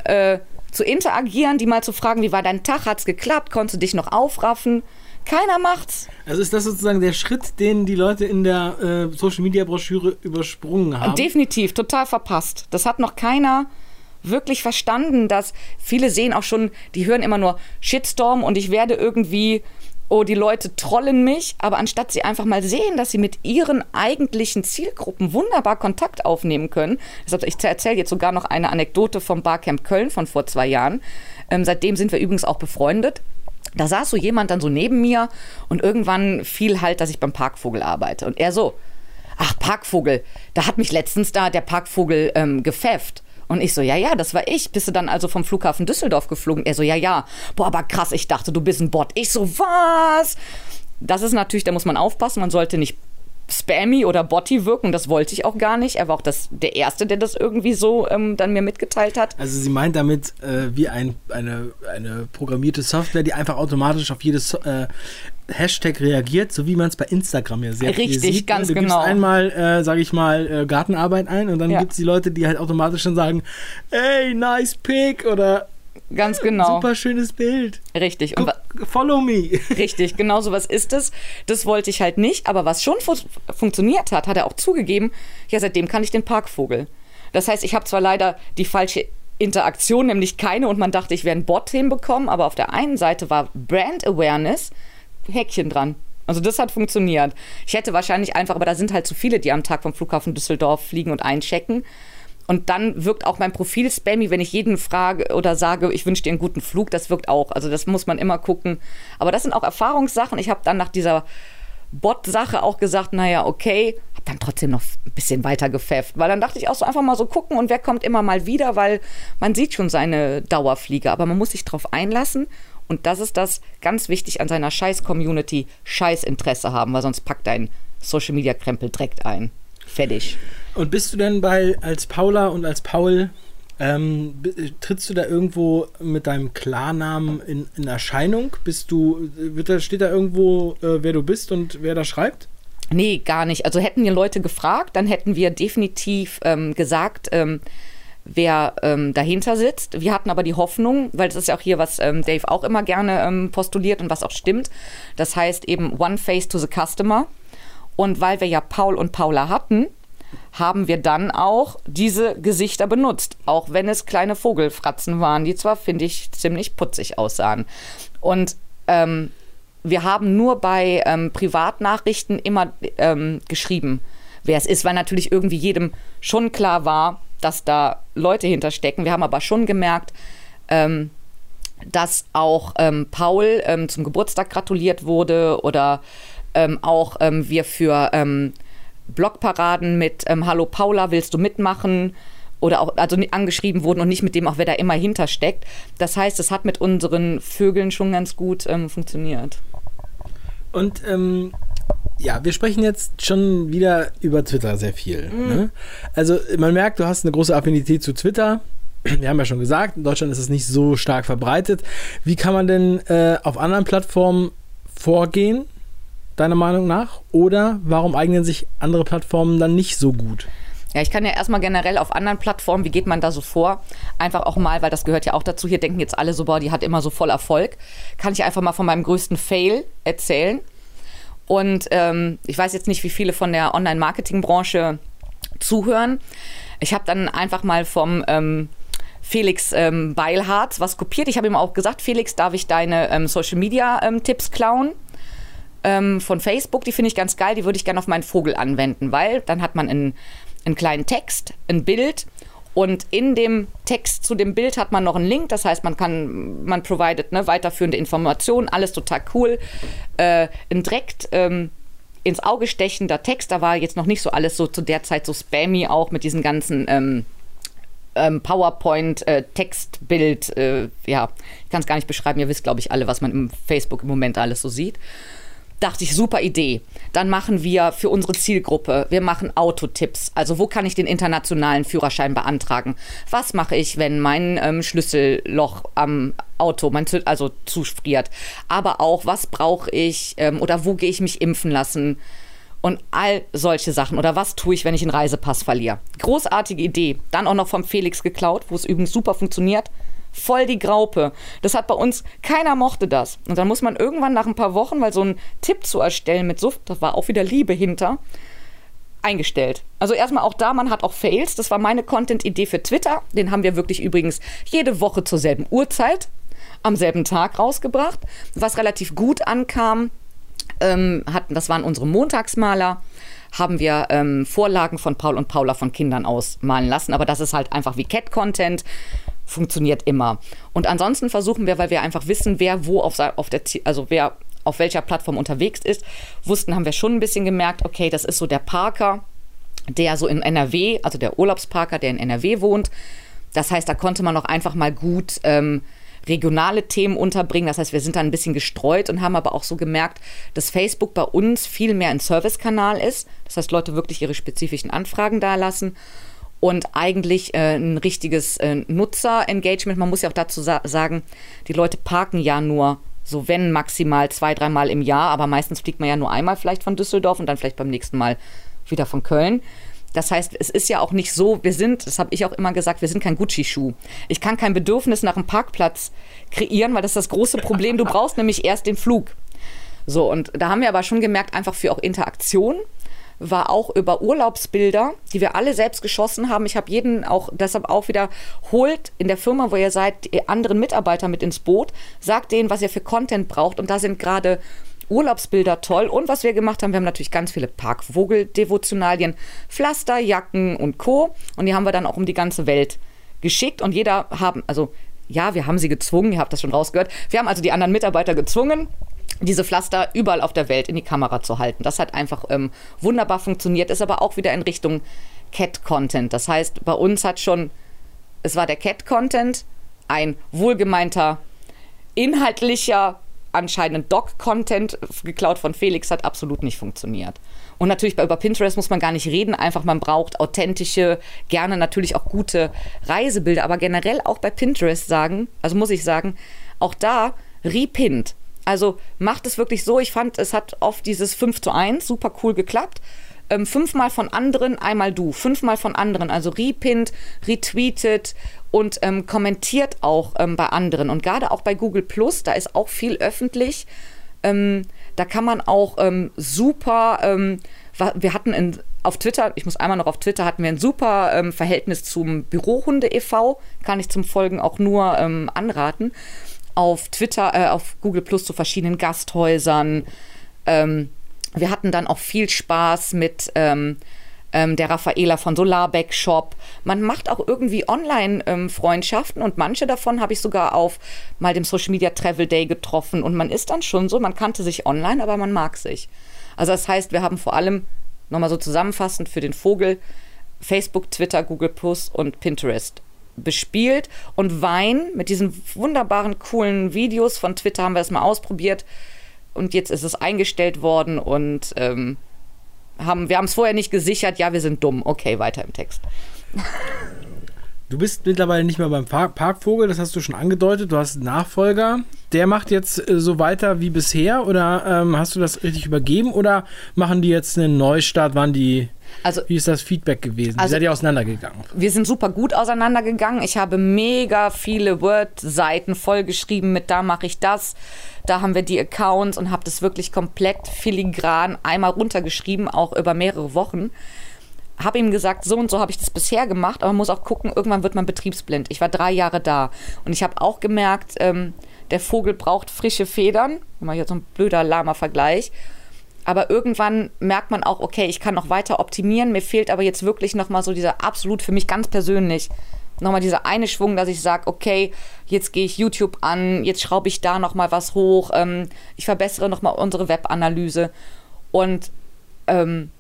äh, zu interagieren, die mal zu fragen, wie war dein Tag, hat's geklappt, konntest du dich noch aufraffen? Keiner macht's. Also ist das sozusagen der Schritt, den die Leute in der äh, Social Media Broschüre übersprungen haben? Definitiv, total verpasst. Das hat noch keiner wirklich verstanden, dass viele sehen auch schon, die hören immer nur Shitstorm und ich werde irgendwie oh, die Leute trollen mich, aber anstatt sie einfach mal sehen, dass sie mit ihren eigentlichen Zielgruppen wunderbar Kontakt aufnehmen können. Deshalb, ich erzähle jetzt sogar noch eine Anekdote vom Barcamp Köln von vor zwei Jahren. Ähm, seitdem sind wir übrigens auch befreundet. Da saß so jemand dann so neben mir und irgendwann fiel halt, dass ich beim Parkvogel arbeite. Und er so, ach, Parkvogel, da hat mich letztens da der Parkvogel ähm, gepfefft. Und ich so, ja, ja, das war ich. Bist du dann also vom Flughafen Düsseldorf geflogen? Er so, ja, ja. Boah, aber krass, ich dachte, du bist ein Bot. Ich so, was? Das ist natürlich, da muss man aufpassen, man sollte nicht spammy oder botty wirken. Das wollte ich auch gar nicht. Er war auch das, der Erste, der das irgendwie so ähm, dann mir mitgeteilt hat. Also sie meint damit äh, wie ein, eine, eine programmierte Software, die einfach automatisch auf jedes äh, Hashtag reagiert, so wie man es bei Instagram ja sehr Richtig, viel sieht. ganz du genau. gibst einmal, äh, sage ich mal, äh, Gartenarbeit ein und dann Ja. gibt es die Leute, die halt automatisch schon sagen, ey, nice pic oder Ganz genau. super schönes Bild. Richtig. Und Guck, follow me. Richtig, genau so was ist es. Das wollte ich halt nicht, aber was schon fu funktioniert hat, hat er auch zugegeben, ja, seitdem kann ich den Parkvogel. Das heißt, ich habe zwar leider die falsche Interaktion, nämlich keine, und man dachte, ich wäre ein Bot hinbekommen, aber auf der einen Seite war Brand Awareness Häkchen dran. Also das hat funktioniert. Ich hätte wahrscheinlich einfach, aber da sind halt zu viele, die am Tag vom Flughafen Düsseldorf fliegen und einchecken. Und dann wirkt auch mein Profil spammy, wenn ich jeden frage oder sage, ich wünsche dir einen guten Flug. Das wirkt auch. Also das muss man immer gucken. Aber das sind auch Erfahrungssachen. Ich habe dann nach dieser Bot-Sache auch gesagt, naja, okay, habe dann trotzdem noch ein bisschen weiter gepfefft. Weil dann dachte ich auch so einfach mal so gucken und wer kommt immer mal wieder, weil man sieht schon seine Dauerflieger. Aber man muss sich drauf einlassen. Und das ist das ganz wichtig an seiner Scheiß-Community, Scheiß-Interesse haben, weil sonst packt dein Social-Media-Krempel direkt ein. Fertig. Und bist du denn bei als Paula und als Paul ähm, b- trittst du da irgendwo mit deinem Klarnamen in, in Erscheinung? Bist du wird da steht da irgendwo äh, wer du bist und wer da schreibt? Nee, gar nicht. Also hätten wir Leute gefragt, dann hätten wir definitiv ähm, gesagt, ähm, wer ähm, dahinter sitzt. Wir hatten aber die Hoffnung, weil das ist ja auch hier, was ähm, Dave auch immer gerne ähm, postuliert und was auch stimmt. Das heißt eben One Face to the Customer. Und weil wir ja Paul und Paula hatten, haben wir dann auch diese Gesichter benutzt. Auch wenn es kleine Vogelfratzen waren, die zwar, finde ich, ziemlich putzig aussahen. Und ähm, wir haben nur bei ähm, Privatnachrichten immer ähm, geschrieben, wer es ist, weil natürlich irgendwie jedem schon klar war, dass da Leute hinterstecken. Wir haben aber schon gemerkt, ähm, dass auch ähm, Paul ähm, zum Geburtstag gratuliert wurde oder ähm, auch wir für Blogparaden mit ähm, Hallo Paula, willst du mitmachen? Oder auch also angeschrieben wurden und nicht mit dem auch, wer da immer hintersteckt. Das heißt, es hat mit unseren Vögeln schon ganz gut ähm, funktioniert. Und ähm, ja, wir sprechen jetzt schon wieder über Twitter sehr viel. Ne? Also man merkt, du hast eine große Affinität zu Twitter. Wir haben ja schon gesagt, in Deutschland ist es nicht so stark verbreitet. Wie kann man denn äh, auf anderen Plattformen vorgehen, deiner Meinung nach? Oder warum eignen sich andere Plattformen dann nicht so gut? Ja, ich kann ja erstmal generell auf anderen Plattformen, wie geht man da so vor? Einfach auch mal, weil das gehört ja auch dazu, hier denken jetzt alle so, boah, die hat immer so voll Erfolg. Kann ich einfach mal von meinem größten Fail erzählen. Und ähm, ich weiß jetzt nicht, wie viele von der Online-Marketing-Branche zuhören. Ich habe dann einfach mal vom ähm, Felix ähm, Beilharz was kopiert. Ich habe ihm auch gesagt, Felix, darf ich deine ähm, Social-Media-Tipps klauen? Ähm, von Facebook, die finde ich ganz geil, die würde ich gerne auf meinen Vogel anwenden, weil dann hat man einen, einen kleinen Text, ein Bild und in dem Text zu dem Bild hat man noch einen Link, das heißt, man kann, man provided ne, weiterführende Informationen, alles total cool. Äh, ein direkt ähm, ins Auge stechender Text, da war jetzt noch nicht so alles so zu der Zeit so spammy auch mit diesen ganzen ähm, ähm, PowerPoint, äh, Textbild, äh, ja, ich kann es gar nicht beschreiben, ihr wisst, glaube ich, alle, was man im Facebook im Moment alles so sieht. Dachte ich, super Idee. Dann machen wir für unsere Zielgruppe, wir machen Autotipps. Also wo kann ich den internationalen Führerschein beantragen? Was mache ich, wenn mein ähm, Schlüsselloch am Auto, mein Zü also zufriert? Aber auch, was brauche ich ähm, oder wo gehe ich mich impfen lassen? Und all solche Sachen. Oder was tue ich, wenn ich einen Reisepass verliere? Großartige Idee. Dann auch noch vom Felix geklaut, wo es übrigens super funktioniert. Voll die Graupe. Das hat bei uns, keiner mochte das. Und dann muss man irgendwann nach ein paar Wochen, weil so ein Tipp zu erstellen mit so, da war auch wieder Liebe hinter, eingestellt. Also erstmal auch da, man hat auch Fails. Das war meine Content-Idee für Twitter. Den haben wir wirklich übrigens jede Woche zur selben Uhrzeit am selben Tag rausgebracht, was relativ gut ankam ähm, hatten, das waren unsere Montagsmaler, haben wir ähm, Vorlagen von Paul und Paula von Kindern ausmalen lassen. Aber das ist halt einfach wie Cat-Content, funktioniert immer. Und ansonsten versuchen wir, weil wir einfach wissen, wer wo auf, auf der, also wer auf welcher Plattform unterwegs ist, wussten, haben wir schon ein bisschen gemerkt, okay, das ist so der Parker, der so in NRW, also der Urlaubsparker, der in NRW wohnt, Das heißt, da konnte man auch einfach mal gut ähm, regionale Themen unterbringen. Das heißt, wir sind da ein bisschen gestreut und haben aber auch so gemerkt, dass Facebook bei uns viel mehr ein Servicekanal ist. Das heißt, Leute wirklich ihre spezifischen Anfragen da lassen und eigentlich äh, ein richtiges äh, Nutzer-Engagement. Man muss ja auch dazu sa sagen, die Leute parken ja nur so wenn maximal zwei, dreimal im Jahr, aber meistens fliegt man ja nur einmal vielleicht von Düsseldorf und dann vielleicht beim nächsten Mal wieder von Köln. Das heißt, es ist ja auch nicht so, wir sind, das habe ich auch immer gesagt, wir sind kein Gucci-Schuh. Ich kann kein Bedürfnis nach einem Parkplatz kreieren, weil das ist das große Problem. Du brauchst nämlich erst den Flug. So, und da haben wir aber schon gemerkt, einfach für auch Interaktion war auch über Urlaubsbilder, die wir alle selbst geschossen haben. Ich habe jeden auch deshalb auch wieder holt in der Firma, wo ihr seid, die anderen Mitarbeiter mit ins Boot, sagt denen, was ihr für Content braucht. Und da sind gerade Urlaubsbilder toll. Und was wir gemacht haben, wir haben natürlich ganz viele Parkvogel-Devotionalien, Pflaster, Jacken und Co. Und die haben wir dann auch um die ganze Welt geschickt. Und jeder haben, also ja, wir haben sie gezwungen, ihr habt das schon rausgehört. Wir haben also die anderen Mitarbeiter gezwungen, diese Pflaster überall auf der Welt in die Kamera zu halten. Das hat einfach ähm, wunderbar funktioniert, ist aber auch wieder in Richtung Cat-Content. Das heißt, bei uns hat schon, es war der Cat-Content, ein wohlgemeinter, inhaltlicher anscheinend Doc-Content geklaut von Felix hat absolut nicht funktioniert. Und natürlich über Pinterest muss man gar nicht reden, einfach man braucht authentische, gerne natürlich auch gute Reisebilder, aber generell auch bei Pinterest sagen, also muss ich sagen, auch da repint. Also macht es wirklich so, ich fand, es hat oft dieses 5 zu 1 super cool geklappt ähm, fünfmal von anderen, einmal du, fünfmal von anderen, also repinnt, retweetet und ähm, kommentiert auch ähm, bei anderen. Und gerade auch bei Google Plus, da ist auch viel öffentlich. Ähm, da kann man auch ähm, super, ähm, wir hatten in, auf Twitter, ich muss einmal noch auf Twitter, hatten wir ein super Verhältnis zum Bürohunde e.V., kann ich zum Folgen auch nur anraten. Auf Twitter, äh, auf Google Plus zu verschiedenen Gasthäusern. Ähm, wir hatten dann auch viel Spaß mit ähm, ähm, der Raffaela von Solarbeck Shop. Man macht auch irgendwie Online-Freundschaften ähm, und manche davon habe ich sogar auf mal dem Social Media Travel Day getroffen. Und man ist dann schon so, man kannte sich online, aber man mag sich. Also das heißt, wir haben vor allem, nochmal so zusammenfassend für den Vogel, Facebook, Twitter, Google Plus und Pinterest bespielt und Wein mit diesen wunderbaren, coolen Videos von Twitter haben wir das mal ausprobiert und jetzt ist es eingestellt worden und ähm, haben, wir haben es vorher nicht gesichert, ja, wir sind dumm. Okay, weiter im Text. Du bist mittlerweile nicht mehr beim Parkvogel, das hast du schon angedeutet. Du hast einen Nachfolger. Der macht jetzt äh, so weiter wie bisher oder ähm, hast du das richtig übergeben oder machen die jetzt einen Neustart? Waren die also, Wie ist das Feedback gewesen? Also, Wie seid ihr auseinandergegangen? Wir sind super gut auseinandergegangen. Ich habe mega viele Word-Seiten vollgeschrieben mit da mache ich das, da haben wir die Accounts und habe das wirklich komplett filigran einmal runtergeschrieben, auch über mehrere Wochen. Habe ihm gesagt, so und so habe ich das bisher gemacht, aber man muss auch gucken, irgendwann wird man betriebsblind. Ich war drei Jahre da und ich habe auch gemerkt, ähm, der Vogel braucht frische Federn. Mal hier so ein blöder Lama-Vergleich. Aber irgendwann merkt man auch, okay, ich kann noch weiter optimieren. Mir fehlt aber jetzt wirklich nochmal so dieser absolut für mich ganz persönlich nochmal dieser eine Schwung, dass ich sage, okay, jetzt gehe ich YouTube an, jetzt schraube ich da nochmal was hoch, ähm, ich verbessere nochmal unsere Webanalyse. Und ähm,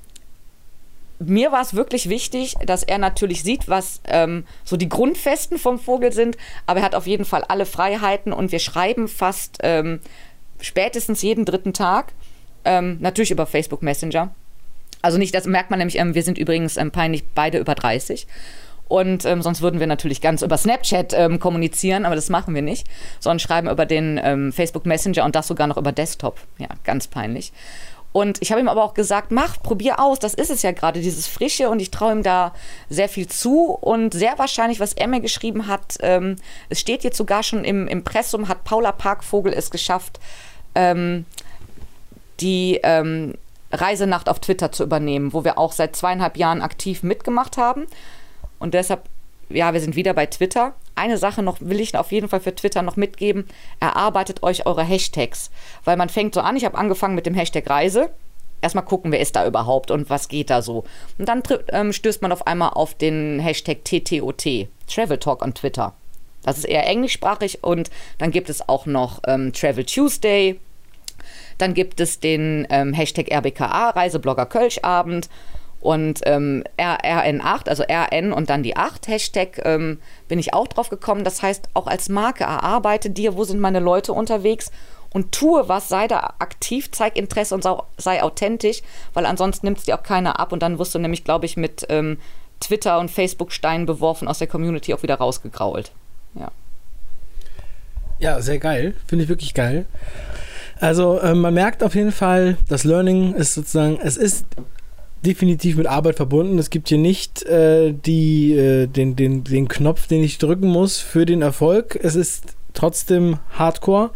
mir war es wirklich wichtig, dass er natürlich sieht, was ähm, so die Grundfesten vom Vogel sind, aber er hat auf jeden Fall alle Freiheiten und wir schreiben fast ähm, spätestens jeden dritten Tag. Ähm, natürlich über Facebook Messenger. Also nicht, das merkt man nämlich, ähm, wir sind übrigens ähm, peinlich beide über 30. Und ähm, sonst würden wir natürlich ganz über Snapchat ähm, kommunizieren, aber das machen wir nicht, sondern schreiben über den ähm, Facebook Messenger und das sogar noch über Desktop. Ja, ganz peinlich. Und ich habe ihm aber auch gesagt, mach, probier aus, das ist es ja gerade, dieses Frische und ich traue ihm da sehr viel zu und sehr wahrscheinlich, was er mir geschrieben hat, ähm, es steht jetzt sogar schon im Impressum, hat Paula Parkvogel es geschafft, ähm, die ähm, Reisenacht auf Twitter zu übernehmen, wo wir auch seit zweieinhalb Jahren aktiv mitgemacht haben. Und deshalb, ja, wir sind wieder bei Twitter. Eine Sache noch will ich auf jeden Fall für Twitter noch mitgeben. Erarbeitet euch eure Hashtags. Weil man fängt so an, ich habe angefangen mit dem Hashtag Reise. Erstmal gucken, wer ist da überhaupt und was geht da so. Und dann ähm, stößt man auf einmal auf den Hashtag TTOT, Travel Talk on Twitter. Das ist eher englischsprachig und dann gibt es auch noch ähm, Travel Tuesday, dann gibt es den ähm, Hashtag RBKA, Reiseblogger Kölschabend. Und ähm, RN8, also RN und dann die 8 Hashtag, ähm, bin ich auch drauf gekommen. Das heißt, auch als Marke erarbeite dir, wo sind meine Leute unterwegs und tue was, sei da aktiv, zeig Interesse und sei authentisch, weil ansonsten nimmt es dir auch keiner ab und dann wirst du nämlich, glaube ich, mit ähm, Twitter und Facebook-Steinen beworfen aus der Community auch wieder rausgegrault. Ja. Ja, sehr geil. Finde ich wirklich geil. Also äh, man merkt auf jeden Fall, das Learning ist sozusagen, es ist definitiv mit Arbeit verbunden. Es gibt hier nicht äh, die, äh, den, den, den Knopf, den ich drücken muss für den Erfolg. Es ist trotzdem Hardcore,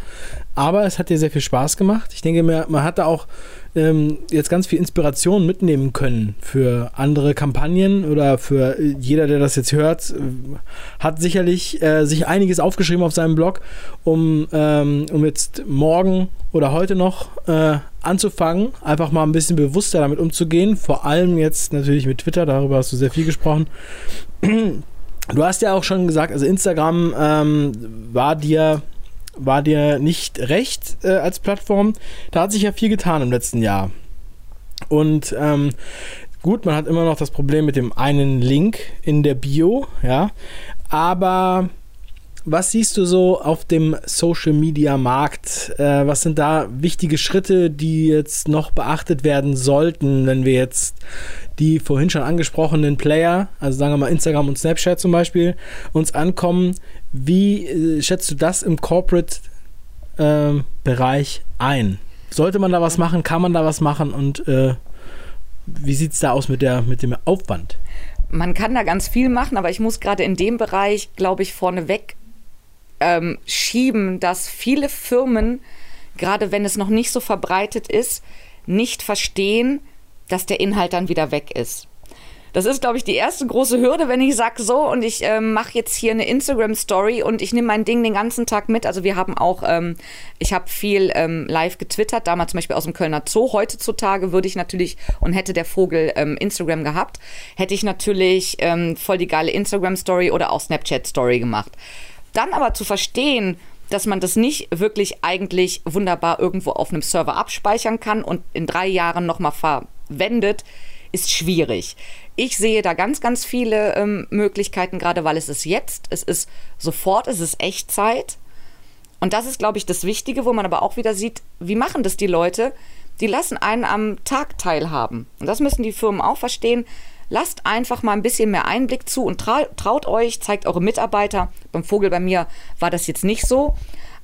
aber es hat dir sehr viel Spaß gemacht. Ich denke, man hat da auch ähm, jetzt ganz viel Inspiration mitnehmen können für andere Kampagnen oder für jeder, der das jetzt hört, äh, hat sicherlich äh, sich einiges aufgeschrieben auf seinem Blog, um, ähm, um jetzt morgen oder heute noch äh, anzufangen, einfach mal ein bisschen bewusster damit umzugehen. Vor allem jetzt natürlich mit Twitter, darüber hast du sehr viel gesprochen. Du hast ja auch schon gesagt, also Instagram ähm, war dir war dir nicht recht äh, als Plattform. Da hat sich ja viel getan im letzten Jahr. Und ähm, gut, man hat immer noch das Problem mit dem einen Link in der Bio, ja. Aber was siehst du so auf dem Social Media Markt? Äh, was sind da wichtige Schritte, die jetzt noch beachtet werden sollten, wenn wir jetzt die vorhin schon angesprochenen Player, also sagen wir mal Instagram und Snapchat zum Beispiel, uns ankommen? Wie äh, schätzt du das im Corporate-Bereich ähm, ein? Sollte man da was machen? Kann man da was machen? Und äh, wie sieht es da aus mit, der, mit dem Aufwand? Man kann da ganz viel machen, aber ich muss gerade in dem Bereich, glaube ich, vorneweg ähm, schieben, dass viele Firmen, gerade wenn es noch nicht so verbreitet ist, nicht verstehen, dass der Inhalt dann wieder weg ist. Das ist, glaube ich, die erste große Hürde, wenn ich sage so und ich ähm, mache jetzt hier eine Instagram-Story und ich nehme mein Ding den ganzen Tag mit. Also wir haben auch, ähm, ich habe viel ähm, live getwittert, damals zum Beispiel aus dem Kölner Zoo. Heutzutage würde ich natürlich, und hätte der Vogel ähm, Instagram gehabt, hätte ich natürlich ähm, voll die geile Instagram-Story oder auch Snapchat-Story gemacht. Dann aber zu verstehen, dass man das nicht wirklich eigentlich wunderbar irgendwo auf einem Server abspeichern kann und in drei Jahren nochmal verwendet, ist schwierig. Ich sehe da ganz, ganz viele ähm, Möglichkeiten, gerade weil es ist jetzt, es ist sofort, es ist Echtzeit. Und das ist, glaube ich, das Wichtige, wo man aber auch wieder sieht, wie machen das die Leute? Die lassen einen am Tag teilhaben. Und das müssen die Firmen auch verstehen. Lasst einfach mal ein bisschen mehr Einblick zu und trau traut euch, zeigt eure Mitarbeiter. Beim Vogel bei mir war das jetzt nicht so.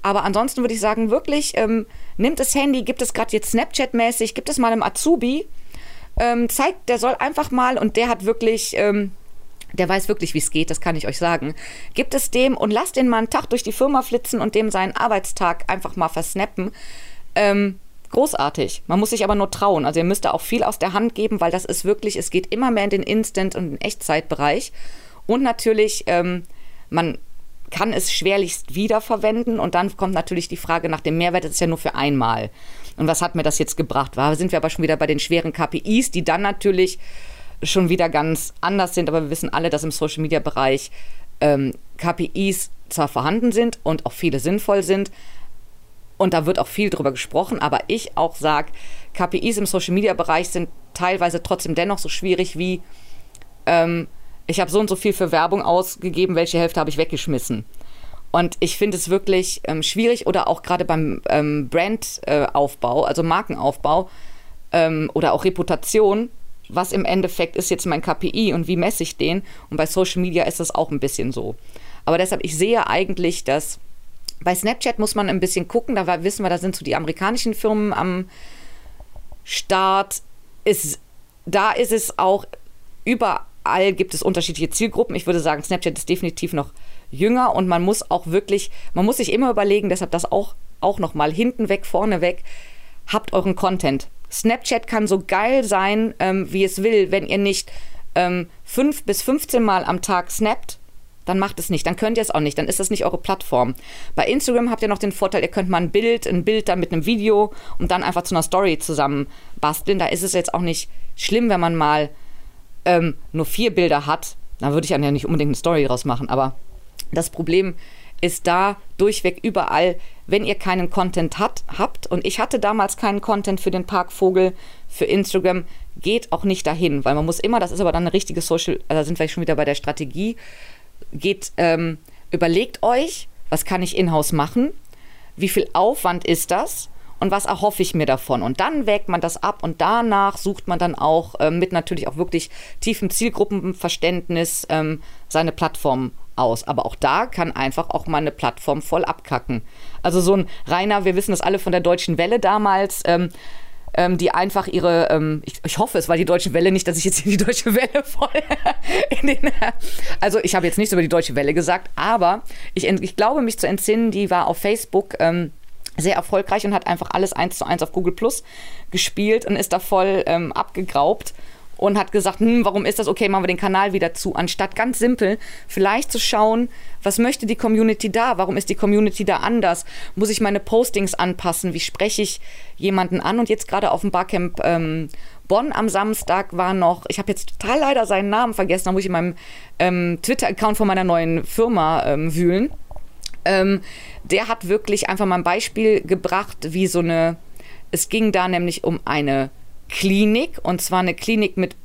Aber ansonsten würde ich sagen, wirklich, ähm, nimmt das Handy, gibt es gerade jetzt Snapchat-mäßig, gibt es mal einem Azubi, ähm, zeigt, der soll einfach mal, und der hat wirklich, ähm, der weiß wirklich, wie es geht, das kann ich euch sagen. Gibt es dem und lasst den mal einen Tag durch die Firma flitzen und dem seinen Arbeitstag einfach mal versnappen. Ähm, großartig. Man muss sich aber nur trauen. Also ihr müsst da auch viel aus der Hand geben, weil das ist wirklich, es geht immer mehr in den Instant- und den Echtzeitbereich. Und natürlich, ähm, man kann es schwerlichst wiederverwenden. Und dann kommt natürlich die Frage nach dem Mehrwert. Das ist ja nur für einmal. Und was hat mir das jetzt gebracht? Da sind wir aber schon wieder bei den schweren KPIs, die dann natürlich schon wieder ganz anders sind. Aber wir wissen alle, dass im Social-Media-Bereich ähm, KPIs zwar vorhanden sind und auch viele sinnvoll sind, und da wird auch viel drüber gesprochen, aber ich auch sage, KPIs im Social-Media-Bereich sind teilweise trotzdem dennoch so schwierig wie, ähm, ich habe so und so viel für Werbung ausgegeben, welche Hälfte habe ich weggeschmissen. Und ich finde es wirklich ähm, schwierig oder auch gerade beim ähm, Brandaufbau, äh, also Markenaufbau ähm, oder auch Reputation, was im Endeffekt ist jetzt mein KPI und wie messe ich den? Und bei Social Media ist das auch ein bisschen so. Aber deshalb, ich sehe eigentlich, dass bei Snapchat muss man ein bisschen gucken, da wissen wir, da sind so die amerikanischen Firmen am Start. Ist, da ist es auch, überall gibt es unterschiedliche Zielgruppen. Ich würde sagen, Snapchat ist definitiv noch jünger und man muss auch wirklich, man muss sich immer überlegen, deshalb das auch, auch nochmal hinten weg, vorne weg, habt euren Content. Snapchat kann so geil sein, ähm, wie es will, wenn ihr nicht ähm, fünf bis 15 Mal am Tag snappt dann macht es nicht. Dann könnt ihr es auch nicht. Dann ist das nicht eure Plattform. Bei Instagram habt ihr noch den Vorteil, ihr könnt mal ein Bild, ein Bild dann mit einem Video und dann einfach zu einer Story zusammen basteln. Da ist es jetzt auch nicht schlimm, wenn man mal ähm, nur vier Bilder hat. Da würde ich dann ja nicht unbedingt eine Story draus machen. Aber das Problem ist da durchweg überall, wenn ihr keinen Content hat, habt. Und ich hatte damals keinen Content für den Parkvogel, für Instagram. Geht auch nicht dahin, weil man muss immer, das ist aber dann eine richtige Social, also da sind wir schon wieder bei der Strategie. Geht, ähm, überlegt euch, was kann ich in-house machen? Wie viel Aufwand ist das? und was erhoffe ich mir davon. Und dann wägt man das ab und danach sucht man dann auch äh, mit natürlich auch wirklich tiefem Zielgruppenverständnis ähm, seine Plattform aus. Aber auch da kann einfach auch mal eine Plattform voll abkacken. Also so ein reiner, wir wissen das alle von der Deutschen Welle damals, ähm, ähm, die einfach ihre, ähm, ich, ich, hoffe, es war die Deutsche Welle, nicht, dass ich jetzt die Deutsche Welle voll in den, also ich habe jetzt nichts über die Deutsche Welle gesagt, aber ich, ich glaube mich zu entsinnen, die war auf Facebook ähm, sehr erfolgreich und hat einfach alles eins zu eins auf Google Plus gespielt und ist da voll ähm, abgegraubt und hat gesagt, hm, warum ist das? Okay, machen wir den Kanal wieder zu, anstatt ganz simpel vielleicht zu schauen, was möchte die Community da, warum ist die Community da anders, muss ich meine Postings anpassen, wie spreche ich jemanden an? Und jetzt gerade auf dem Barcamp ähm, Bonn am Samstag war noch, ich habe jetzt total leider seinen Namen vergessen, da muss ich in meinem ähm, Twitter-Account von meiner neuen Firma ähm, wühlen. Ähm, der hat wirklich einfach mal ein Beispiel gebracht, wie so eine, es ging da nämlich um eine Klinik und zwar eine Klinik mit,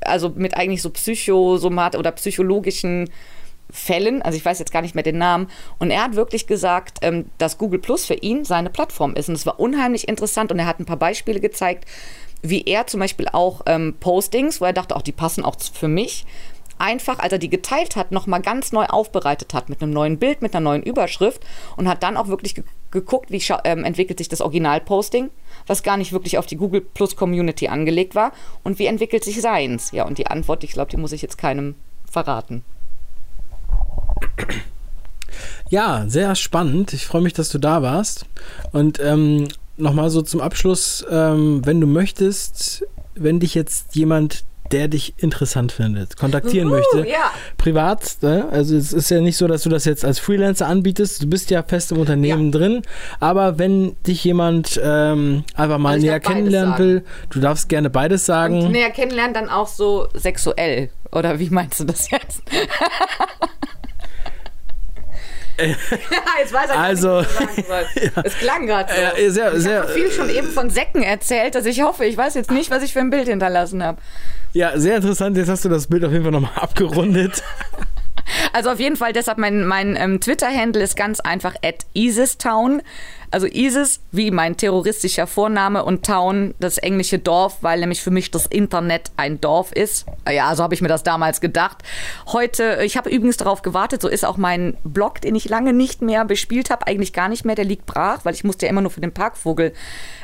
also mit eigentlich so psychosomat oder psychologischen Fällen, also ich weiß jetzt gar nicht mehr den Namen, und er hat wirklich gesagt, ähm, dass Google Plus für ihn seine Plattform ist. Und es war unheimlich interessant und er hat ein paar Beispiele gezeigt, wie er zum Beispiel auch ähm, Postings, wo er dachte, auch die passen auch für mich, einfach, als er die geteilt hat, nochmal ganz neu aufbereitet hat mit einem neuen Bild, mit einer neuen Überschrift und hat dann auch wirklich geguckt, wie ähm, entwickelt sich das Originalposting, was gar nicht wirklich auf die Google Plus Community angelegt war und wie entwickelt sich seins. Ja, und die Antwort, ich glaube, die muss ich jetzt keinem verraten. Ja, sehr spannend. Ich freue mich, dass du da warst. Und ähm, nochmal so zum Abschluss, ähm, wenn du möchtest, wenn dich jetzt jemand der dich interessant findet, kontaktieren uh, möchte, ja. privat, ne? also es ist ja nicht so, dass du das jetzt als Freelancer anbietest, du bist ja fest im Unternehmen ja. drin, aber wenn dich jemand ähm, einfach mal also näher kennenlernen will, du darfst gerne beides sagen. Und näher kennenlernen dann auch so sexuell, oder wie meinst du das jetzt? jetzt weiß er also, nicht, was sagen soll. Ja. Es klang gerade so. Ja, sehr, ich habe viel schon eben von Säcken erzählt, dass ich hoffe, ich weiß jetzt nicht, was ich für ein Bild hinterlassen habe. Ja, sehr interessant. Jetzt hast du das Bild auf jeden Fall nochmal abgerundet. Also auf jeden Fall, deshalb mein, mein ähm, Twitter-Handle ist ganz einfach at ISISTown. Also ISIS wie mein terroristischer Vorname und Town das englische Dorf, weil nämlich für mich das Internet ein Dorf ist. Ja, so habe ich mir das damals gedacht. Heute, ich habe übrigens darauf gewartet, so ist auch mein Blog, den ich lange nicht mehr bespielt habe, eigentlich gar nicht mehr, der liegt brach, weil ich musste ja immer nur für den Parkvogel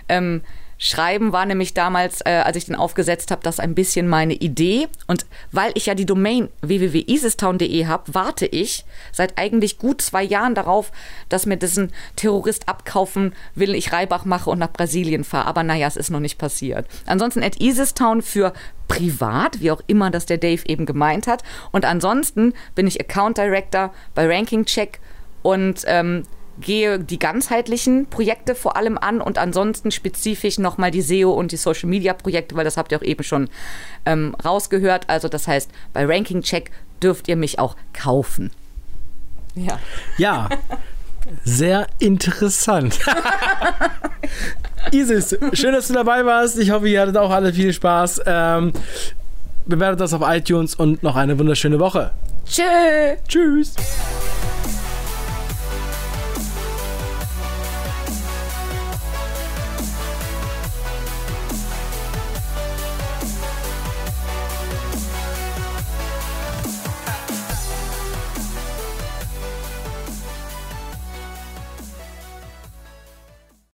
ähm, Schreiben war nämlich damals, äh, als ich den aufgesetzt habe, das ein bisschen meine Idee. Und weil ich ja die Domain www.isistown.de habe, warte ich seit eigentlich gut zwei Jahren darauf, dass mir diesen Terrorist abkaufen will, ich Reibach mache und nach Brasilien fahre. Aber naja, es ist noch nicht passiert. Ansonsten at Isistown für privat, wie auch immer das der Dave eben gemeint hat. Und ansonsten bin ich Account Director bei Ranking Check und ähm, gehe die ganzheitlichen Projekte vor allem an und ansonsten spezifisch nochmal die SEO und die Social Media Projekte, weil das habt ihr auch eben schon ähm, rausgehört. Also das heißt, bei Ranking Check dürft ihr mich auch kaufen. Ja. Ja. Sehr interessant. Isis, schön, dass du dabei warst. Ich hoffe, ihr hattet auch alle viel Spaß. Ähm, bewertet das auf iTunes und noch eine wunderschöne Woche. Tschö. Tschüss.